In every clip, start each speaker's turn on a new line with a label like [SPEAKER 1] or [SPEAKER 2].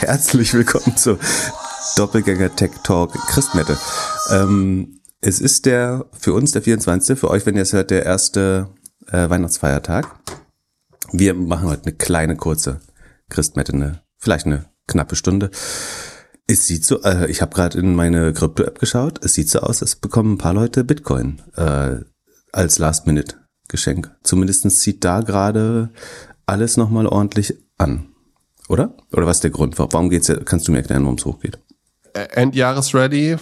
[SPEAKER 1] Herzlich willkommen zu Doppelgänger Tech Talk Christmette. Ähm, es ist der, für uns der 24., für euch, wenn ihr es hört, der erste äh, Weihnachtsfeiertag. Wir machen heute eine kleine, kurze Christmette, eine, vielleicht eine knappe Stunde. Es sieht so, äh, ich habe gerade in meine Krypto-App geschaut, es sieht so aus, als bekommen ein paar Leute Bitcoin äh, als Last-Minute-Geschenk. Zumindest sieht da gerade alles nochmal ordentlich an. Oder? Oder was ist der Grund? Warum geht's? Kannst du mir erklären, warum es hochgeht?
[SPEAKER 2] Endjahresready.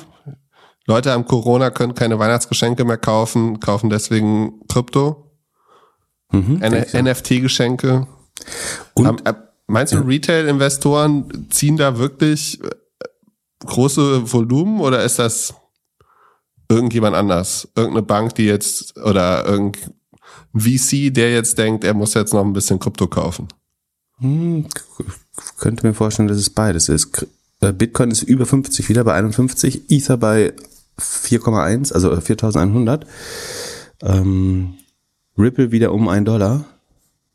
[SPEAKER 2] Leute am Corona können keine Weihnachtsgeschenke mehr kaufen, kaufen deswegen Krypto. Mhm, NFT-Geschenke. Ähm, meinst du, ja. Retail-Investoren ziehen da wirklich äh, große Volumen oder ist das irgendjemand anders? Irgendeine Bank, die jetzt oder irgendein VC, der jetzt denkt, er muss jetzt noch ein bisschen Krypto kaufen?
[SPEAKER 1] Hm, könnte mir vorstellen, dass es beides ist. Äh, Bitcoin ist über 50 wieder bei 51, Ether bei 4,1, also 4100. Ähm, Ripple wieder um 1 Dollar.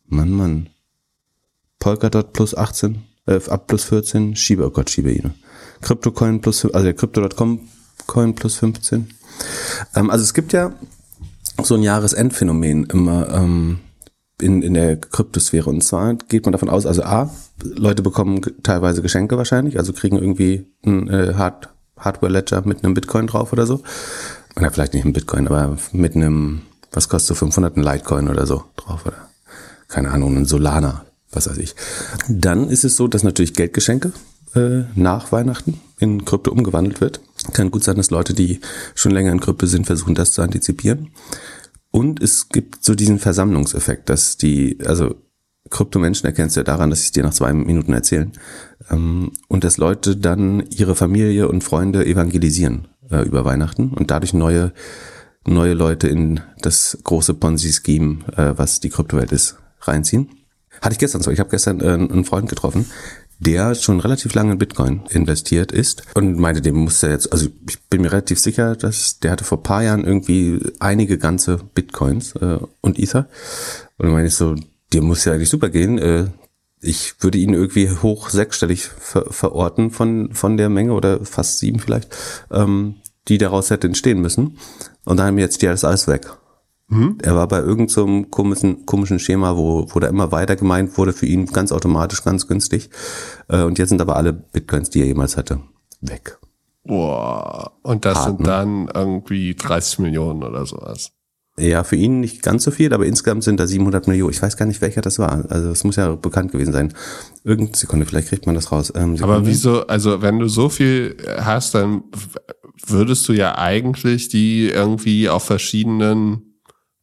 [SPEAKER 1] Mann, Mann. Polkadot plus 18, äh, ab plus 14, Shiba, oh Gott, Shiba Inu. CryptoCoin plus, also der Crypto.com Coin plus 15. Ähm, also es gibt ja so ein Jahresendphänomen immer, ähm, in, in der Kryptosphäre. Und zwar geht man davon aus, also A, Leute bekommen teilweise Geschenke wahrscheinlich, also kriegen irgendwie ein äh, Hard, Hardware-Ledger mit einem Bitcoin drauf oder so. Oder vielleicht nicht ein Bitcoin, aber mit einem, was kostet so 500, ein Litecoin oder so drauf oder keine Ahnung, ein Solana, was weiß ich. Dann ist es so, dass natürlich Geldgeschenke äh, nach Weihnachten in Krypto umgewandelt wird. Kann gut sein, dass Leute, die schon länger in Krypto sind, versuchen, das zu antizipieren. Und es gibt so diesen Versammlungseffekt, dass die, also Kryptomenschen erkennst du ja daran, dass sie es dir nach zwei Minuten erzählen. Ähm, und dass Leute dann ihre Familie und Freunde evangelisieren äh, über Weihnachten und dadurch neue, neue Leute in das große Ponzi-Scheme, äh, was die Kryptowelt ist, reinziehen. Hatte ich gestern so. Ich habe gestern äh, einen Freund getroffen, der schon relativ lange in Bitcoin investiert ist und meinte, dem muss er jetzt, also ich bin mir relativ sicher, dass der hatte vor paar Jahren irgendwie einige ganze Bitcoins äh, und Ether. Und dann meine ich so, dir muss ja eigentlich super gehen. Äh, ich würde ihn irgendwie hoch sechsstellig ver verorten von, von der Menge oder fast sieben vielleicht, ähm, die daraus hätte entstehen müssen. Und dann haben wir jetzt die alles, alles weg. Mhm. Er war bei irgendeinem so komischen, komischen Schema, wo, wo da immer weiter gemeint wurde, für ihn ganz automatisch, ganz günstig. Äh, und jetzt sind aber alle Bitcoins, die er jemals hatte, weg.
[SPEAKER 2] Boah. Und das Hart, sind ne? dann irgendwie 30 Millionen oder sowas.
[SPEAKER 1] Ja, für ihn nicht ganz so viel, aber insgesamt sind da 700 Millionen. Ich weiß gar nicht, welcher das war. Also es muss ja bekannt gewesen sein. Irgendeine Sekunde, vielleicht kriegt man das raus.
[SPEAKER 2] Ähm, aber wieso, also wenn du so viel hast, dann würdest du ja eigentlich die irgendwie auf verschiedenen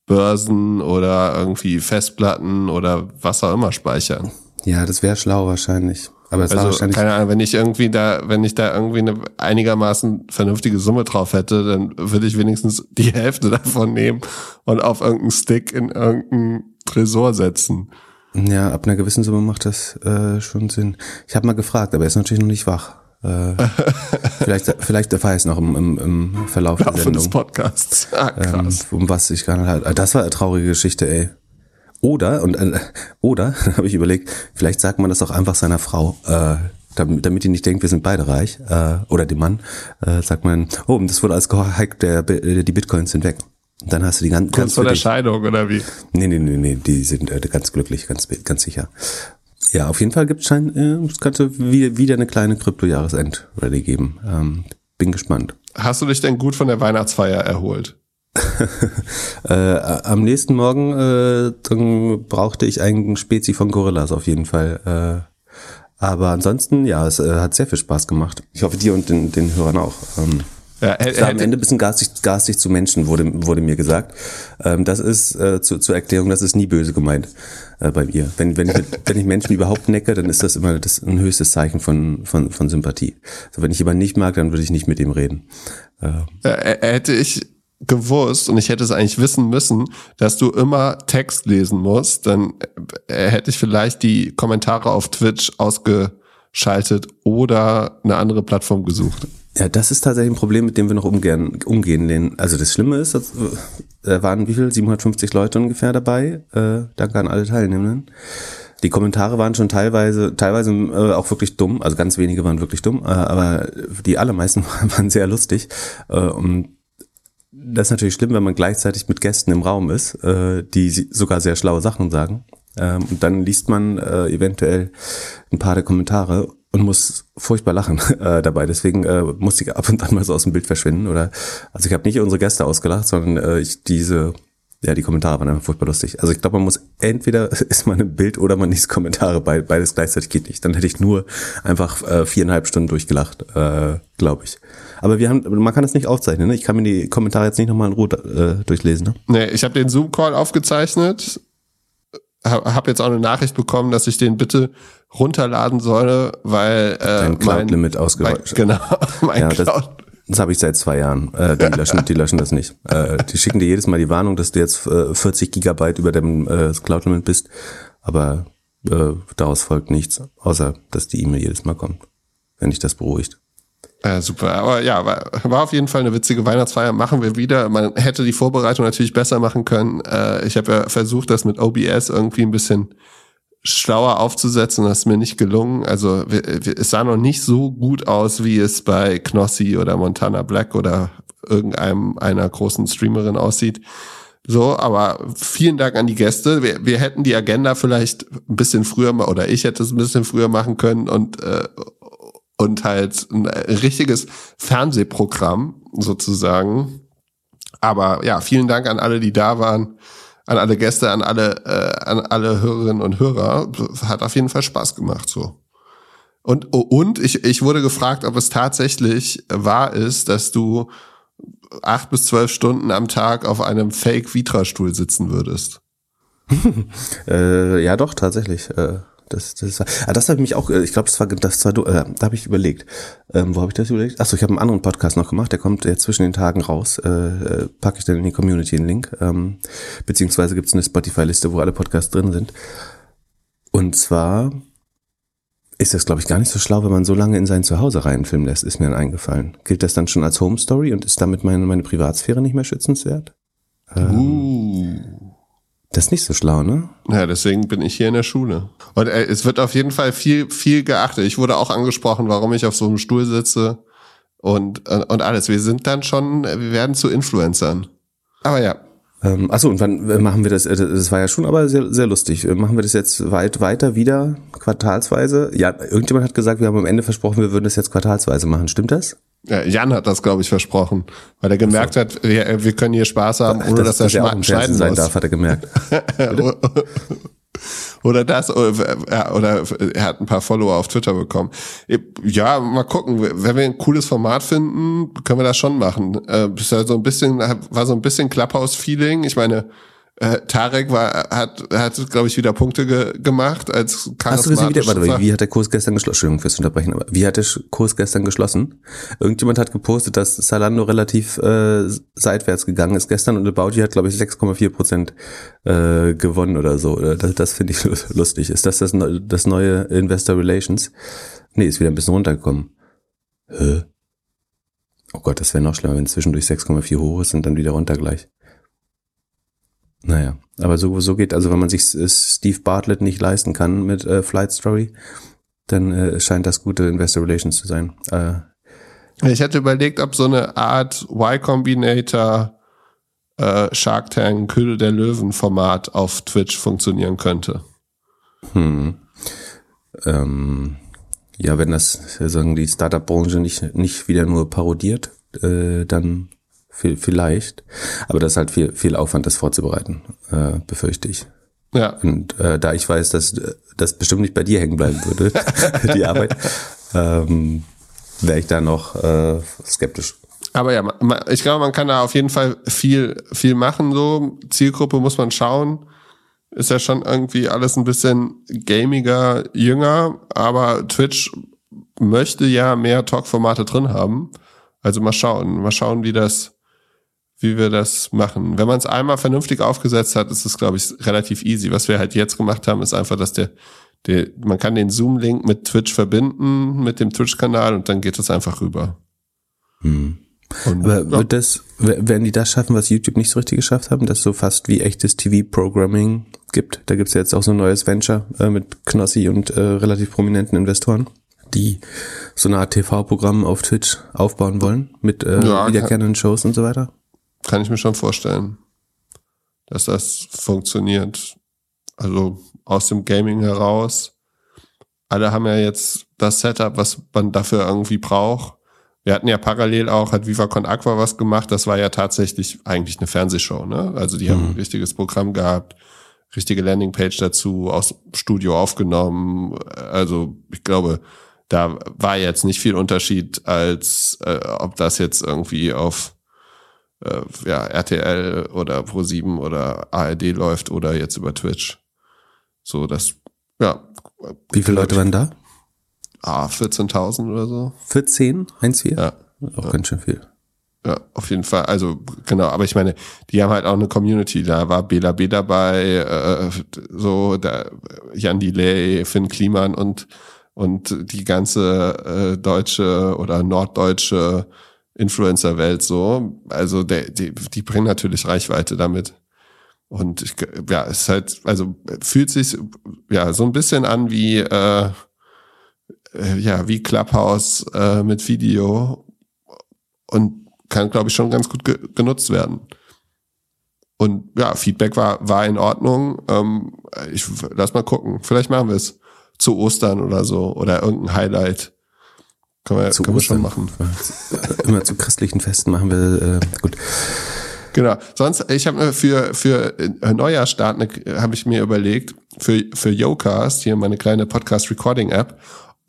[SPEAKER 2] Börsen oder irgendwie Festplatten oder was auch immer speichern.
[SPEAKER 1] Ja, das wäre schlau wahrscheinlich. Aber es
[SPEAKER 2] also,
[SPEAKER 1] war wahrscheinlich
[SPEAKER 2] keine Ahnung, wenn ich irgendwie da, wenn ich da irgendwie eine einigermaßen vernünftige Summe drauf hätte, dann würde ich wenigstens die Hälfte davon nehmen und auf irgendeinen Stick in irgendeinen Tresor setzen.
[SPEAKER 1] Ja, ab einer gewissen Summe macht das äh, schon Sinn. Ich habe mal gefragt, aber er ist natürlich noch nicht wach. Äh, vielleicht, vielleicht erfahre ich es noch im, im, im Verlauf der Sendung. des
[SPEAKER 2] Podcasts. Ah, krass.
[SPEAKER 1] Ähm, um was ich gar nicht halt. Das war eine traurige Geschichte, ey. Oder, und äh, oder, habe ich überlegt, vielleicht sagt man das auch einfach seiner Frau, äh, damit, damit die nicht denkt, wir sind beide reich, äh, oder dem Mann, äh, sagt man, oh, das wurde alles gehackt, der, die Bitcoins sind weg. Und dann hast du die ganzen.
[SPEAKER 2] Kurz vor der Scheidung, oder wie?
[SPEAKER 1] Nee, nee, nee, nee, die sind äh, ganz glücklich, ganz, ganz sicher. Ja, auf jeden Fall gibt es äh, es könnte wieder, wieder eine kleine Krypto-Jahresend-Ready geben. Ähm, bin gespannt.
[SPEAKER 2] Hast du dich denn gut von der Weihnachtsfeier erholt?
[SPEAKER 1] äh, am nächsten Morgen äh, brauchte ich einen Spezi von Gorillas auf jeden Fall. Äh, aber ansonsten, ja, es äh, hat sehr viel Spaß gemacht. Ich hoffe, dir und den, den Hörern auch. Ähm, ja, er, er am Ende ein bisschen garstig, garstig zu Menschen, wurde, wurde mir gesagt. Ähm, das ist äh, zu, zur Erklärung, das ist nie böse gemeint äh, bei mir. Wenn, wenn, ich, wenn ich Menschen überhaupt necke, dann ist das immer das ein höchstes Zeichen von, von, von Sympathie. Also wenn ich jemanden nicht mag, dann würde ich nicht mit ihm reden.
[SPEAKER 2] Äh, äh, hätte ich gewusst und ich hätte es eigentlich wissen müssen, dass du immer Text lesen musst, dann äh, hätte ich vielleicht die Kommentare auf Twitch ausgeschaltet oder eine andere Plattform gesucht.
[SPEAKER 1] Ja, das ist tatsächlich ein Problem, mit dem wir noch umgehen. umgehen. Also das Schlimme ist, äh, waren wie viel? 750 Leute ungefähr dabei. Äh, danke an alle Teilnehmenden. Die Kommentare waren schon teilweise, teilweise äh, auch wirklich dumm, also ganz wenige waren wirklich dumm, äh, aber die allermeisten waren sehr lustig. Äh, und das ist natürlich schlimm, wenn man gleichzeitig mit Gästen im Raum ist, äh, die sogar sehr schlaue Sachen sagen. Ähm, und dann liest man äh, eventuell ein paar der Kommentare und muss furchtbar lachen äh, dabei. Deswegen äh, musste ich ab und an mal so aus dem Bild verschwinden. Oder also ich habe nicht unsere Gäste ausgelacht, sondern äh, ich diese ja, die Kommentare waren einfach furchtbar lustig. Also ich glaube, man muss entweder ist man im Bild oder man liest Kommentare. Beides gleichzeitig geht nicht. Dann hätte ich nur einfach äh, viereinhalb Stunden durchgelacht, äh, glaube ich. Aber wir haben, man kann das nicht aufzeichnen. Ne? Ich kann mir die Kommentare jetzt nicht nochmal in Ruhe äh, durchlesen. Ne?
[SPEAKER 2] Nee, ich habe den Zoom-Call aufgezeichnet. Habe jetzt auch eine Nachricht bekommen, dass ich den bitte runterladen solle, weil äh,
[SPEAKER 1] Dein Cloud-Limit ausgerollt.
[SPEAKER 2] Genau, mein
[SPEAKER 1] ja, Cloud das habe ich seit zwei Jahren. Äh, die, löschen, die löschen das nicht. Äh, die schicken dir jedes Mal die Warnung, dass du jetzt äh, 40 Gigabyte über dem äh, Cloud-Limit bist. Aber äh, daraus folgt nichts, außer dass die E-Mail jedes Mal kommt, wenn dich das beruhigt.
[SPEAKER 2] Ja, super. Aber ja, war, war auf jeden Fall eine witzige Weihnachtsfeier. Machen wir wieder. Man hätte die Vorbereitung natürlich besser machen können. Äh, ich habe ja versucht, das mit OBS irgendwie ein bisschen schlauer aufzusetzen. Das ist mir nicht gelungen. Also es sah noch nicht so gut aus, wie es bei Knossi oder Montana Black oder irgendeinem einer großen Streamerin aussieht. So, aber vielen Dank an die Gäste. Wir, wir hätten die Agenda vielleicht ein bisschen früher oder ich hätte es ein bisschen früher machen können und äh, und halt ein richtiges Fernsehprogramm sozusagen. Aber ja, vielen Dank an alle, die da waren an alle Gäste, an alle, äh, an alle Hörerinnen und Hörer. Hat auf jeden Fall Spaß gemacht so. Und, und ich, ich wurde gefragt, ob es tatsächlich wahr ist, dass du acht bis zwölf Stunden am Tag auf einem Fake-Vitra-Stuhl sitzen würdest.
[SPEAKER 1] äh, ja, doch, tatsächlich. Äh, das, das, war, ah, das habe ich mich auch, äh, ich glaube, das war, das war, äh, da habe ich überlegt. Ähm, wo habe ich das überlegt? Achso, ich habe einen anderen Podcast noch gemacht, der kommt jetzt zwischen den Tagen raus. Äh, äh packe ich dann in die Community einen Link. Ähm, beziehungsweise gibt es eine Spotify-Liste, wo alle Podcasts drin sind. Und zwar ist das, glaube ich, gar nicht so schlau, wenn man so lange in sein Zuhause reinfilmen lässt, ist mir dann eingefallen. Gilt das dann schon als Home Story und ist damit meine, meine Privatsphäre nicht mehr schützenswert?
[SPEAKER 2] Ähm, uh.
[SPEAKER 1] Das ist nicht so schlau, ne?
[SPEAKER 2] Ja, deswegen bin ich hier in der Schule. Und äh, es wird auf jeden Fall viel, viel geachtet. Ich wurde auch angesprochen, warum ich auf so einem Stuhl sitze und, und, und alles. Wir sind dann schon, wir werden zu Influencern. Aber ja.
[SPEAKER 1] Ähm, achso, und wann äh, machen wir das? Äh, das war ja schon aber sehr, sehr lustig. Äh, machen wir das jetzt weit weiter wieder, quartalsweise? Ja, irgendjemand hat gesagt, wir haben am Ende versprochen, wir würden das jetzt quartalsweise machen. Stimmt das?
[SPEAKER 2] Ja, Jan hat das, glaube ich, versprochen, weil er gemerkt so. hat, wir, wir, können hier Spaß haben, ohne das, dass, er dass schneiden sein muss. darf,
[SPEAKER 1] hat er gemerkt.
[SPEAKER 2] oder das, oder, oder er hat ein paar Follower auf Twitter bekommen. Ja, mal gucken. Wenn wir ein cooles Format finden, können wir das schon machen. Äh, so ein bisschen, war so ein bisschen Clubhouse-Feeling. Ich meine, äh, Tarek war, hat, hat glaube ich, wieder Punkte ge gemacht als
[SPEAKER 1] Hast du gesehen, wie, der, warte, wie hat der Kurs gestern geschlossen? Entschuldigung fürs Unterbrechen, aber wie hat der Kurs gestern geschlossen? Irgendjemand hat gepostet, dass Salando relativ äh, seitwärts gegangen ist gestern und About hat, glaube ich, 6,4 Prozent äh, gewonnen oder so. Das, das finde ich lustig. Ist das, das das neue Investor Relations? Nee, ist wieder ein bisschen runtergekommen. Hä? Oh Gott, das wäre noch schlimmer, wenn zwischendurch 6,4 hoch ist und dann wieder runter gleich. Naja, aber so, so geht, also wenn man sich Steve Bartlett nicht leisten kann mit äh, Flight Story, dann äh, scheint das gute Investor Relations zu sein. Äh,
[SPEAKER 2] ich hätte überlegt, ob so eine Art Y Combinator äh, Shark Tank Kühl der Löwen Format auf Twitch funktionieren könnte.
[SPEAKER 1] Hm. Ähm, ja, wenn das sagen die Startup-Branche nicht, nicht wieder nur parodiert, äh, dann vielleicht. Aber das ist halt viel, viel Aufwand, das vorzubereiten, äh, befürchte ich.
[SPEAKER 2] Ja.
[SPEAKER 1] Und äh, da ich weiß, dass das bestimmt nicht bei dir hängen bleiben würde, die Arbeit, ähm, wäre ich da noch äh, skeptisch.
[SPEAKER 2] Aber ja, ich glaube, man kann da auf jeden Fall viel, viel machen. So Zielgruppe muss man schauen. Ist ja schon irgendwie alles ein bisschen gamiger, jünger, aber Twitch möchte ja mehr Talk-Formate drin haben. Also mal schauen, mal schauen, wie das, wie wir das machen. Wenn man es einmal vernünftig aufgesetzt hat, ist es, glaube ich, relativ easy. Was wir halt jetzt gemacht haben, ist einfach, dass der, der man kann den Zoom-Link mit Twitch verbinden, mit dem Twitch-Kanal und dann geht es einfach rüber.
[SPEAKER 1] Hm. Und, Aber wird das, werden die das schaffen, was YouTube nicht so richtig geschafft haben, dass so fast wie echtes TV-Programming gibt? Da gibt's ja jetzt auch so ein neues Venture äh, mit Knossi und äh, relativ prominenten Investoren, die so eine Art TV-Programm auf Twitch aufbauen wollen mit äh, ja, wiederkehrenden Shows und so weiter.
[SPEAKER 2] Kann ich mir schon vorstellen, dass das funktioniert. Also aus dem Gaming heraus. Alle haben ja jetzt das Setup, was man dafür irgendwie braucht wir hatten ja parallel auch, hat Viva Con Aqua was gemacht. Das war ja tatsächlich eigentlich eine Fernsehshow, ne? Also die mhm. haben ein richtiges Programm gehabt, richtige Landingpage dazu, aus Studio aufgenommen. Also ich glaube, da war jetzt nicht viel Unterschied, als äh, ob das jetzt irgendwie auf äh, ja, RTL oder Pro7 oder ARD läuft oder jetzt über Twitch. So, das, ja.
[SPEAKER 1] Wie viele Leute waren da?
[SPEAKER 2] ah, 14.000 oder so.
[SPEAKER 1] 14? 1,4?
[SPEAKER 2] Ja.
[SPEAKER 1] Auch ja. ganz schön viel.
[SPEAKER 2] Ja, auf jeden Fall. Also genau, aber ich meine, die haben halt auch eine Community. Da war Bela B dabei, äh, so da Jan Delay, Finn Kliman und und die ganze äh, deutsche oder norddeutsche Influencer-Welt so. Also der, die, die bringen natürlich Reichweite damit. Und ich, ja, es ist halt, also fühlt sich ja so ein bisschen an wie äh, äh, ja, wie Clubhouse äh, mit Video und kann, glaube ich, schon ganz gut ge genutzt werden. Und ja, Feedback war, war in Ordnung. Ähm, ich lass mal gucken. Vielleicht machen wir es zu Ostern oder so oder irgendein Highlight.
[SPEAKER 1] Können wir, zu können wir schon machen. Immer zu christlichen Festen machen wir äh, gut.
[SPEAKER 2] Genau. Sonst, ich habe für für äh, Neujahrstart habe ich mir überlegt für für Yocast hier meine kleine Podcast Recording App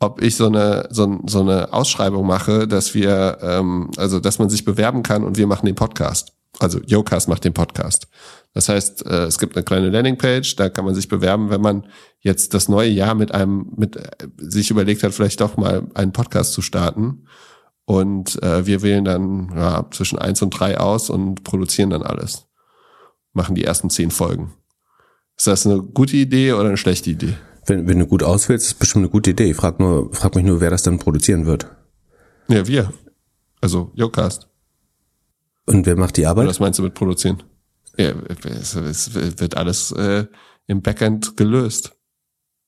[SPEAKER 2] ob ich so eine, so, so eine Ausschreibung mache, dass wir, ähm, also dass man sich bewerben kann und wir machen den Podcast. Also Yocast macht den Podcast. Das heißt, äh, es gibt eine kleine Landingpage, da kann man sich bewerben, wenn man jetzt das neue Jahr mit einem, mit äh, sich überlegt hat, vielleicht doch mal einen Podcast zu starten. Und äh, wir wählen dann ja, zwischen eins und drei aus und produzieren dann alles. Machen die ersten zehn Folgen. Ist das eine gute Idee oder eine schlechte Idee?
[SPEAKER 1] Wenn, wenn du gut auswählst, ist bestimmt eine gute Idee. Ich frag, nur, frag mich nur, wer das dann produzieren wird.
[SPEAKER 2] Ja, wir. Also, Jocast.
[SPEAKER 1] Und wer macht die Arbeit?
[SPEAKER 2] was meinst du mit produzieren? Ja, es, es wird alles äh, im Backend gelöst.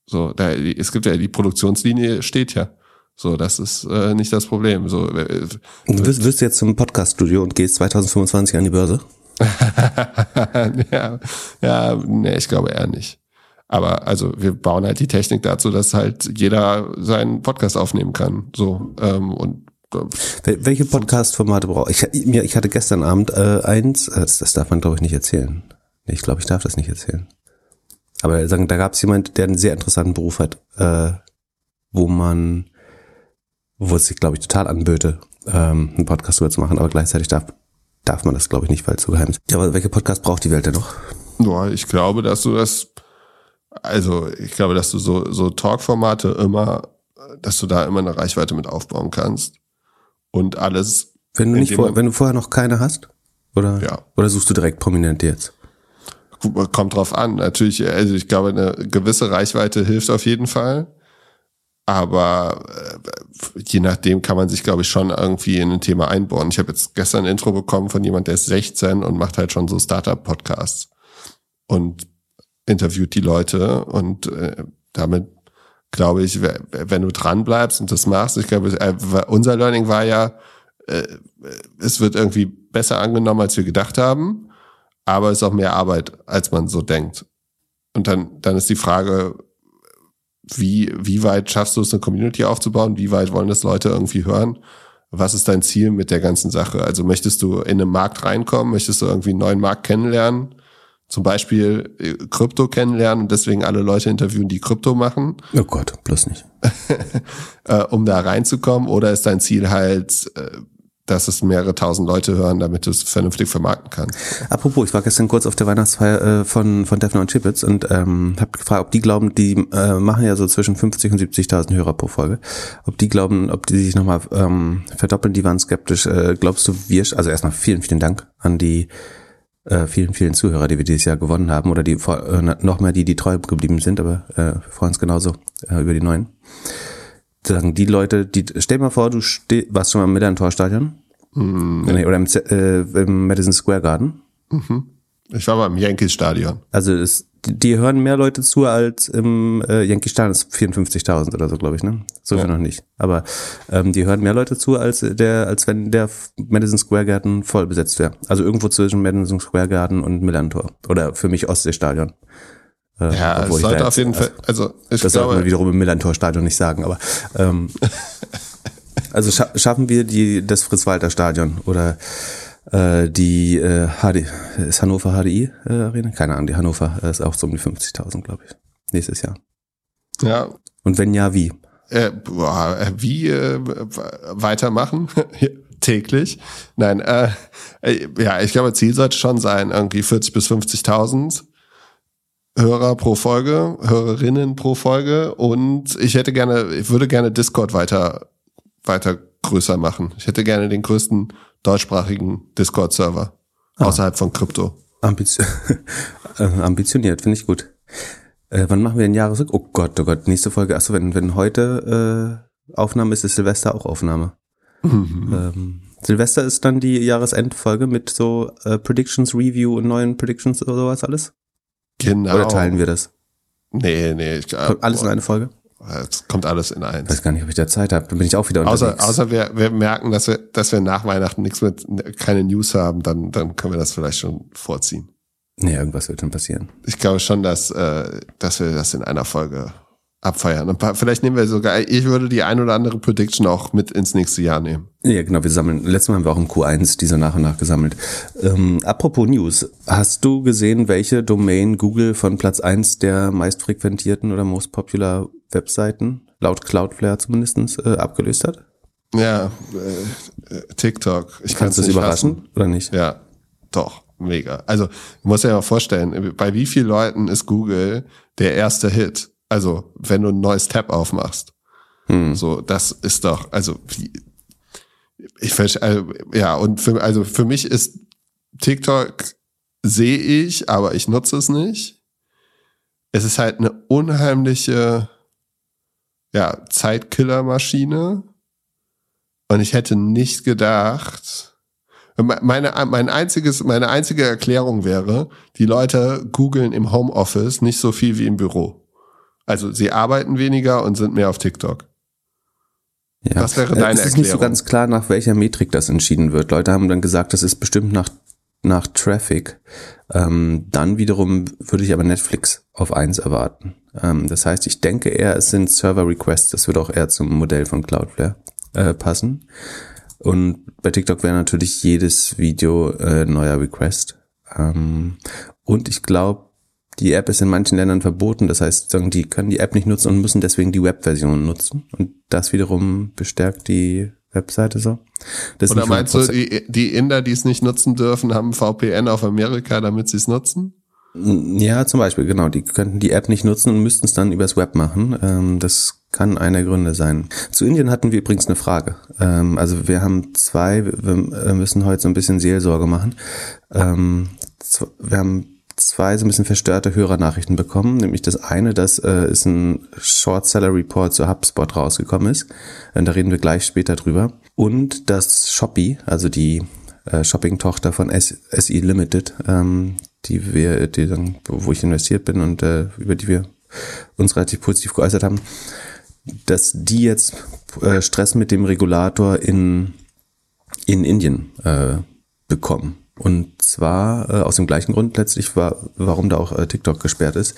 [SPEAKER 2] So, da, es gibt ja die Produktionslinie steht ja. So, das ist äh, nicht das Problem. So, äh,
[SPEAKER 1] du wirst, wirst jetzt zum Podcast-Studio und gehst 2025 an die Börse?
[SPEAKER 2] ja, ja, nee, ich glaube eher nicht. Aber also wir bauen halt die Technik dazu, dass halt jeder seinen Podcast aufnehmen kann. So ähm, und
[SPEAKER 1] äh, welche Podcast-Formate brauche ich? Ich hatte gestern Abend äh, eins, äh, das, das darf man glaube ich nicht erzählen. Ich glaube, ich darf das nicht erzählen. Aber sagen, da gab es jemand, der einen sehr interessanten Beruf hat, äh, wo man, wo es sich glaube ich total anböte, ähm, einen Podcast drüber zu machen, aber gleichzeitig darf darf man das glaube ich nicht, weil es so geheim ist. Ja, aber welche Podcast braucht die Welt denn noch?
[SPEAKER 2] Ja, ich glaube, dass du das also ich glaube, dass du so, so Talk-Formate immer, dass du da immer eine Reichweite mit aufbauen kannst. Und alles.
[SPEAKER 1] Wenn du nicht vor, wenn du vorher noch keine hast? Oder, ja. oder suchst du direkt prominent jetzt?
[SPEAKER 2] Kommt drauf an. Natürlich, also ich glaube, eine gewisse Reichweite hilft auf jeden Fall. Aber äh, je nachdem kann man sich, glaube ich, schon irgendwie in ein Thema einbauen. Ich habe jetzt gestern ein Intro bekommen von jemand, der ist 16 und macht halt schon so Startup-Podcasts. Und interviewt die Leute und äh, damit glaube ich, wenn du dran bleibst und das machst, ich glaube, äh, unser Learning war ja, äh, es wird irgendwie besser angenommen, als wir gedacht haben, aber es ist auch mehr Arbeit, als man so denkt. Und dann, dann ist die Frage, wie, wie weit schaffst du es, eine Community aufzubauen? Wie weit wollen das Leute irgendwie hören? Was ist dein Ziel mit der ganzen Sache? Also möchtest du in einen Markt reinkommen? Möchtest du irgendwie einen neuen Markt kennenlernen? Zum Beispiel äh, Krypto kennenlernen und deswegen alle Leute interviewen, die Krypto machen.
[SPEAKER 1] Oh Gott, bloß nicht.
[SPEAKER 2] Äh, um da reinzukommen? Oder ist dein Ziel halt, äh, dass es mehrere tausend Leute hören, damit du es vernünftig vermarkten kannst?
[SPEAKER 1] Apropos, ich war gestern kurz auf der Weihnachtsfeier von, von Defner und Chipitz und ähm, habe gefragt, ob die glauben, die äh, machen ja so zwischen 50 und 70.000 Hörer pro Folge, ob die glauben, ob die sich nochmal ähm, verdoppeln, die waren skeptisch. Äh, glaubst du, wir, also erstmal vielen, vielen Dank an die äh, vielen, vielen Zuhörer, die wir dieses Jahr gewonnen haben oder die äh, noch mehr die, die treu geblieben sind, aber äh, wir freuen uns genauso äh, über die neuen. Sagen die Leute, die stell mal vor, du steh, warst schon mal im Millantor-Stadion Mhm. Oder im, äh, im Madison Square Garden.
[SPEAKER 2] Mhm. Ich war mal im Yankees Stadion.
[SPEAKER 1] Also es, die hören mehr Leute zu als im äh, Yankee Stadion. Das ist 54.000 oder so, glaube ich, ne? So viel ja. noch nicht. Aber ähm, die hören mehr Leute zu, als der, als wenn der Madison Square Garden voll besetzt wäre. Also irgendwo zwischen Madison Square Garden und Millantor. Oder für mich Ostseestadion.
[SPEAKER 2] Äh, ja, es sollte auf jeden Fall, also
[SPEAKER 1] ich das glaube, sollte man wiederum im Millantor-Stadion nicht sagen, aber ähm, also scha schaffen wir die das Fritz-Walter-Stadion oder äh, die äh, HD, ist Hannover HDI äh, Arena? Keine Ahnung, die Hannover äh, ist auch so um die 50.000, glaube ich. Nächstes Jahr.
[SPEAKER 2] Ja.
[SPEAKER 1] Und wenn ja, wie?
[SPEAKER 2] Äh, boah, äh, wie äh, weitermachen? Täglich? Nein, äh, äh, ja, ich glaube, Ziel sollte schon sein, irgendwie 40 bis 50.000 Hörer pro Folge, Hörerinnen pro Folge und ich hätte gerne, ich würde gerne Discord weiter, weiter größer machen. Ich hätte gerne den größten deutschsprachigen Discord-Server ah. außerhalb von Krypto.
[SPEAKER 1] Ambition äh, ambitioniert, finde ich gut. Äh, wann machen wir den Jahres? Oh Gott, oh Gott, nächste Folge. Achso, wenn, wenn heute äh, Aufnahme ist, ist Silvester auch Aufnahme. Mhm. Ähm, Silvester ist dann die Jahresendfolge mit so äh, Predictions Review und neuen Predictions oder sowas alles?
[SPEAKER 2] Genau.
[SPEAKER 1] Oder teilen wir das?
[SPEAKER 2] Nee, nee.
[SPEAKER 1] Ich, Kommt alles in eine Folge?
[SPEAKER 2] Es kommt alles in eins.
[SPEAKER 1] Ich weiß gar nicht, ob ich da Zeit habe. Dann bin ich auch wieder unterwegs.
[SPEAKER 2] Außer, außer wir, wir merken, dass wir, dass wir nach Weihnachten nichts mit, keine News haben, dann, dann können wir das vielleicht schon vorziehen.
[SPEAKER 1] Nee, irgendwas wird schon passieren.
[SPEAKER 2] Ich glaube schon, dass, äh, dass wir das in einer Folge abfeiern. Vielleicht nehmen wir sogar, ich würde die ein oder andere Prediction auch mit ins nächste Jahr nehmen.
[SPEAKER 1] Ja, genau, wir sammeln, letztes Mal haben wir auch im Q1 diese nach und nach gesammelt. Ähm, apropos News, hast du gesehen, welche Domain Google von Platz eins der meistfrequentierten oder most popular Webseiten, laut Cloudflare zumindestens äh, abgelöst hat?
[SPEAKER 2] Ja, äh, TikTok.
[SPEAKER 1] Ich Kannst du das überraschen hassen. oder nicht?
[SPEAKER 2] Ja, doch, mega. Also, du musst dir ja mal vorstellen, bei wie vielen Leuten ist Google der erste Hit? Also, wenn du ein neues Tab aufmachst. Hm. So, das ist doch, also, wie, ich also, ja, und für, also für mich ist TikTok sehe ich, aber ich nutze es nicht. Es ist halt eine unheimliche, ja, Zeitkillermaschine. Und ich hätte nicht gedacht, meine, mein einziges, meine einzige Erklärung wäre, die Leute googeln im Homeoffice nicht so viel wie im Büro. Also sie arbeiten weniger und sind mehr auf TikTok.
[SPEAKER 1] Ja. Das wäre deine es ist Erklärung. nicht so ganz klar, nach welcher Metrik das entschieden wird. Leute haben dann gesagt, das ist bestimmt nach, nach Traffic. Ähm, dann wiederum würde ich aber Netflix auf eins erwarten. Ähm, das heißt, ich denke eher, es sind Server Requests. Das würde auch eher zum Modell von Cloudflare äh, passen. Und bei TikTok wäre natürlich jedes Video äh, neuer Request. Ähm, und ich glaube, die App ist in manchen Ländern verboten, das heißt, die können die App nicht nutzen und müssen deswegen die Webversion nutzen. Und das wiederum bestärkt die Webseite so.
[SPEAKER 2] Das Oder meinst du, die, die Inder, die es nicht nutzen dürfen, haben VPN auf Amerika, damit sie es nutzen?
[SPEAKER 1] Ja, zum Beispiel, genau. Die könnten die App nicht nutzen und müssten es dann übers Web machen. Ähm, das kann einer der Gründe sein. Zu Indien hatten wir übrigens eine Frage. Ähm, also wir haben zwei, wir müssen heute so ein bisschen Seelsorge machen. Ähm, wir haben zwei so ein bisschen verstörte Hörernachrichten bekommen. Nämlich das eine, dass äh, ist ein Short Seller Report zu HubSpot rausgekommen ist. Und da reden wir gleich später drüber. Und dass Shopee, also die äh, Shopping-Tochter von SE Limited, ähm, die wir, die dann, wo ich investiert bin und äh, über die wir uns relativ positiv geäußert haben, dass die jetzt äh, Stress mit dem Regulator in, in Indien äh, bekommen. Und zwar äh, aus dem gleichen Grund letztlich, war, warum da auch äh, TikTok gesperrt ist.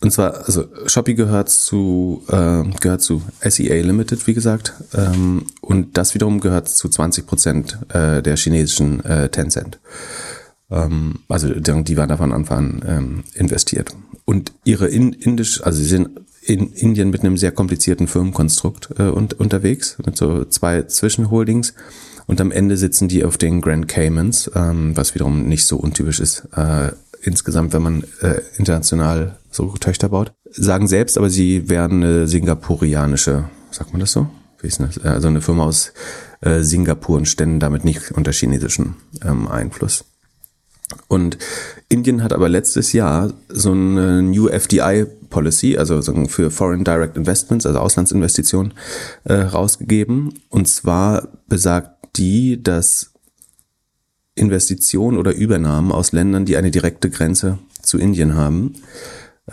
[SPEAKER 1] Und zwar, also Shopee gehört zu, äh, gehört zu SEA Limited, wie gesagt, ähm, und das wiederum gehört zu 20 Prozent äh, der chinesischen äh, Tencent. Ähm, also die waren da von Anfang an ähm, investiert. Und ihre in, indisch, also sie sind in Indien mit einem sehr komplizierten Firmenkonstrukt äh, und, unterwegs, mit so zwei Zwischenholdings. Und am Ende sitzen die auf den Grand Caymans, ähm, was wiederum nicht so untypisch ist äh, insgesamt, wenn man äh, international so Töchter baut. Sagen selbst, aber sie wären eine singapurianische, sagt man das so? Wie ist das? Also eine Firma aus äh, Singapur und ständen damit nicht unter chinesischen ähm, Einfluss. Und Indien hat aber letztes Jahr so eine New FDI Policy, also für Foreign Direct Investments, also Auslandsinvestitionen, äh, rausgegeben. Und zwar besagt die, dass Investitionen oder Übernahmen aus Ländern, die eine direkte Grenze zu Indien haben,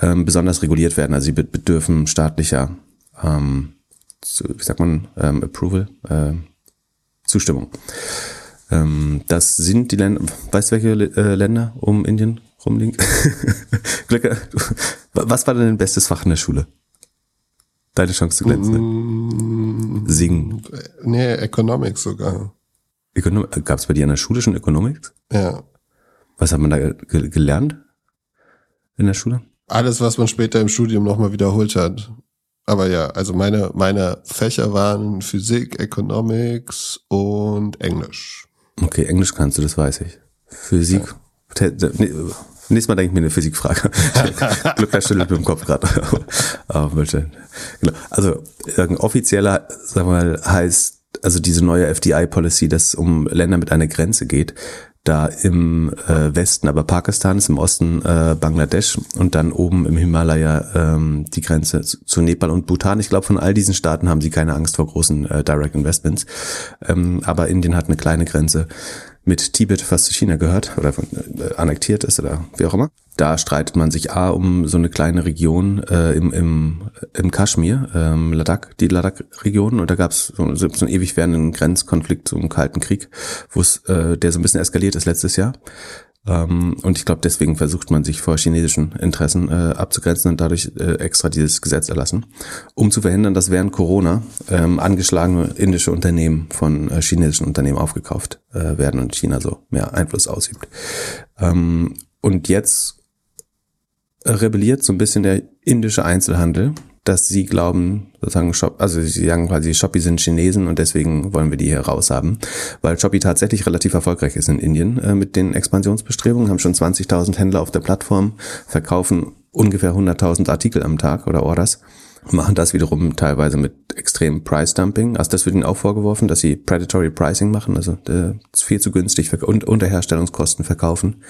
[SPEAKER 1] ähm, besonders reguliert werden. Also sie bedürfen staatlicher, ähm, zu, wie sagt man, ähm, Approval, äh, Zustimmung. Ähm, das sind die Länder, weißt du, welche äh, Länder um Indien rumliegen? Was war denn dein bestes Fach in der Schule? Deine Chance zu glänzen? Mm, Singen.
[SPEAKER 2] Nee, Economics sogar.
[SPEAKER 1] Ökonom Gab es bei dir in der Schule schon Economics?
[SPEAKER 2] Ja.
[SPEAKER 1] Was hat man da ge gelernt in der Schule?
[SPEAKER 2] Alles, was man später im Studium nochmal wiederholt hat. Aber ja, also meine, meine Fächer waren Physik, Economics und Englisch.
[SPEAKER 1] Okay, Englisch kannst du, das weiß ich. Physik. Ja. Nächstes Mal denke ich mir eine Physikfrage. Glück, da schüttelt mit dem Kopf gerade. genau. Also offizieller, sagen wir mal, heißt also diese neue FDI-Policy, dass es um Länder mit einer Grenze geht, da im äh, Westen aber Pakistans, im Osten äh, Bangladesch und dann oben im Himalaya ähm, die Grenze zu, zu Nepal und Bhutan. Ich glaube, von all diesen Staaten haben sie keine Angst vor großen äh, Direct Investments. Ähm, aber Indien hat eine kleine Grenze mit Tibet, was zu China gehört oder äh, annektiert ist oder wie auch immer. Da streitet man sich A um so eine kleine Region äh, im, im, im Kaschmir, ähm, Ladakh, die Ladakh-Region. Und da gab es so, so einen ewig währenden Grenzkonflikt, einen Kalten Krieg, wo es, äh, der so ein bisschen eskaliert ist letztes Jahr. Ähm, und ich glaube, deswegen versucht man sich vor chinesischen Interessen äh, abzugrenzen und dadurch äh, extra dieses Gesetz erlassen, um zu verhindern, dass während Corona ähm, angeschlagene indische Unternehmen von äh, chinesischen Unternehmen aufgekauft äh, werden und China so mehr Einfluss ausübt. Ähm, und jetzt rebelliert so ein bisschen der indische Einzelhandel dass sie glauben, sozusagen Shop, also sie sagen quasi, Shopee sind Chinesen und deswegen wollen wir die hier raus haben, weil Shopee tatsächlich relativ erfolgreich ist in Indien äh, mit den Expansionsbestrebungen, haben schon 20.000 Händler auf der Plattform, verkaufen ungefähr 100.000 Artikel am Tag oder Orders machen das wiederum teilweise mit extremem Price Dumping. Also das wird ihnen auch vorgeworfen, dass sie Predatory Pricing machen, also äh, viel zu günstig und unter Herstellungskosten verkaufen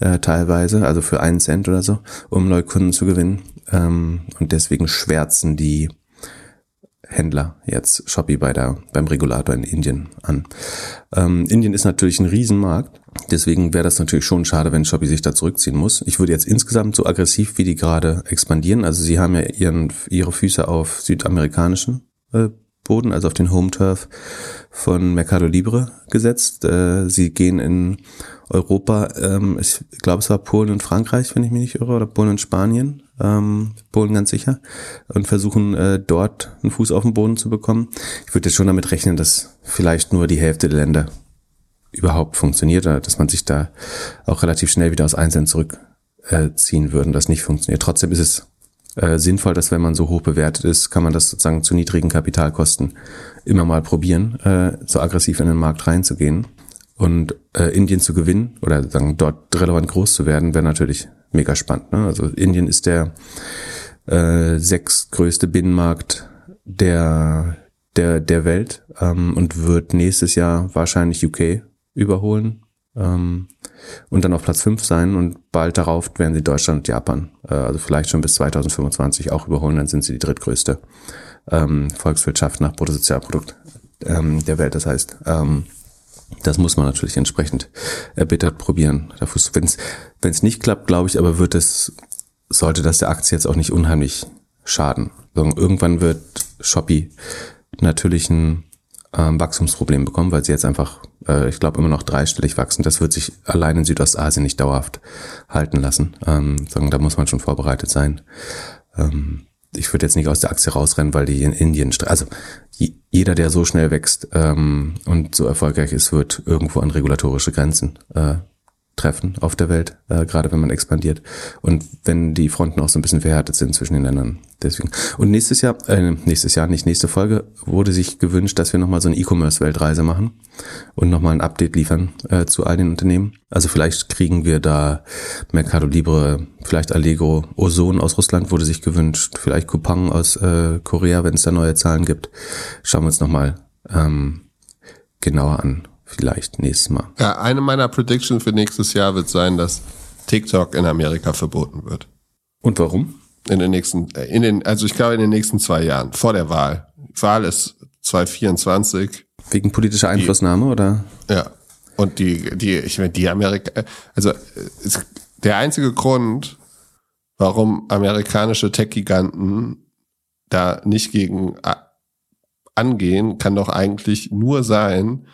[SPEAKER 1] äh, teilweise, also für einen Cent oder so, um neue Kunden zu gewinnen. Ähm, und deswegen schwärzen die Händler jetzt Shopee bei der, beim Regulator in Indien an. Ähm, Indien ist natürlich ein Riesenmarkt, deswegen wäre das natürlich schon schade, wenn Shopee sich da zurückziehen muss. Ich würde jetzt insgesamt so aggressiv, wie die gerade expandieren, also sie haben ja ihren, ihre Füße auf südamerikanischen äh, Boden, also auf den Home Turf von Mercado Libre gesetzt. Äh, sie gehen in Europa, ähm, ich glaube es war Polen und Frankreich, wenn ich mich nicht irre, oder Polen und Spanien, ähm, Polen ganz sicher, und versuchen äh, dort einen Fuß auf den Boden zu bekommen. Ich würde jetzt schon damit rechnen, dass vielleicht nur die Hälfte der Länder überhaupt funktioniert, oder dass man sich da auch relativ schnell wieder aus Einzelnen zurückziehen äh, würden, das nicht funktioniert. Trotzdem ist es äh, sinnvoll, dass wenn man so hoch bewertet ist, kann man das sozusagen zu niedrigen Kapitalkosten immer mal probieren, äh, so aggressiv in den Markt reinzugehen. Und äh, Indien zu gewinnen oder sagen, dort relevant groß zu werden, wäre natürlich mega spannend. Ne? Also Indien ist der äh, sechstgrößte Binnenmarkt der, der, der Welt ähm, und wird nächstes Jahr wahrscheinlich UK überholen ähm, und dann auf Platz 5 sein und bald darauf werden sie Deutschland und Japan, äh, also vielleicht schon bis 2025 auch überholen, dann sind sie die drittgrößte ähm, Volkswirtschaft nach Bruttosozialprodukt ähm, der Welt. Das heißt, ähm, das muss man natürlich entsprechend erbittert probieren. Wenn es nicht klappt, glaube ich, aber wird es, sollte das der Aktie jetzt auch nicht unheimlich schaden. Irgendwann wird Shopee natürlich ein ähm, Wachstumsproblem bekommen, weil sie jetzt einfach, äh, ich glaube, immer noch dreistellig wachsen. Das wird sich allein in Südostasien nicht dauerhaft halten lassen. Ähm, sagen, da muss man schon vorbereitet sein. Ähm, ich würde jetzt nicht aus der Aktie rausrennen, weil die in Indien, also jeder, der so schnell wächst ähm, und so erfolgreich ist, wird irgendwo an regulatorische Grenzen äh, treffen auf der Welt, äh, gerade wenn man expandiert. Und wenn die Fronten auch so ein bisschen verhärtet sind zwischen den Ländern. Deswegen. Und nächstes Jahr, äh, nächstes Jahr, nicht nächste Folge, wurde sich gewünscht, dass wir nochmal so eine E-Commerce-Weltreise machen und nochmal ein Update liefern äh, zu all den Unternehmen. Also vielleicht kriegen wir da Mercado Libre, vielleicht Allegro, Ozon aus Russland wurde sich gewünscht, vielleicht Coupang aus äh, Korea, wenn es da neue Zahlen gibt. Schauen wir uns nochmal ähm, genauer an vielleicht nächstes Mal.
[SPEAKER 2] Ja, eine meiner Predictions für nächstes Jahr wird sein, dass TikTok in Amerika verboten wird.
[SPEAKER 1] Und warum?
[SPEAKER 2] In den nächsten, äh, in den, also ich glaube in den nächsten zwei Jahren, vor der Wahl. Die Wahl ist 2024
[SPEAKER 1] Wegen politischer Einflussnahme,
[SPEAKER 2] die,
[SPEAKER 1] oder?
[SPEAKER 2] Ja. Und die, die, ich meine, die Amerika, also ist der einzige Grund, warum amerikanische Tech-Giganten da nicht gegen angehen, kann doch eigentlich nur sein,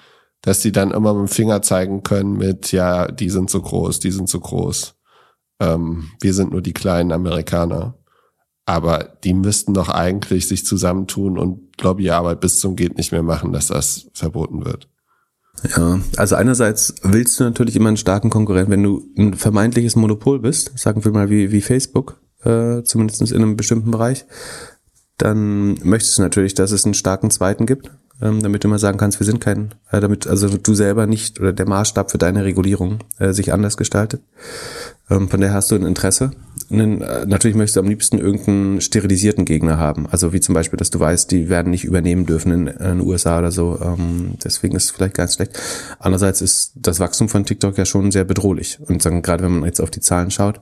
[SPEAKER 2] dass sie dann immer mit dem Finger zeigen können mit, ja, die sind so groß, die sind so groß. Ähm, wir sind nur die kleinen Amerikaner. Aber die müssten doch eigentlich sich zusammentun und Lobbyarbeit bis zum geht nicht mehr machen, dass das verboten wird.
[SPEAKER 1] Ja, also einerseits willst du natürlich immer einen starken Konkurrenten, wenn du ein vermeintliches Monopol bist, sagen wir mal wie, wie Facebook, äh, zumindest in einem bestimmten Bereich, dann möchtest du natürlich, dass es einen starken zweiten gibt, ähm, damit du immer sagen kannst, wir sind kein, äh, damit also du selber nicht oder der Maßstab für deine Regulierung äh, sich anders gestaltet. Ähm, von daher hast du ein Interesse. Und, äh, natürlich möchtest du am liebsten irgendeinen sterilisierten Gegner haben. Also wie zum Beispiel, dass du weißt, die werden nicht übernehmen dürfen in, in den USA oder so. Ähm, deswegen ist es vielleicht ganz schlecht. Andererseits ist das Wachstum von TikTok ja schon sehr bedrohlich. Und sagen, gerade wenn man jetzt auf die Zahlen schaut,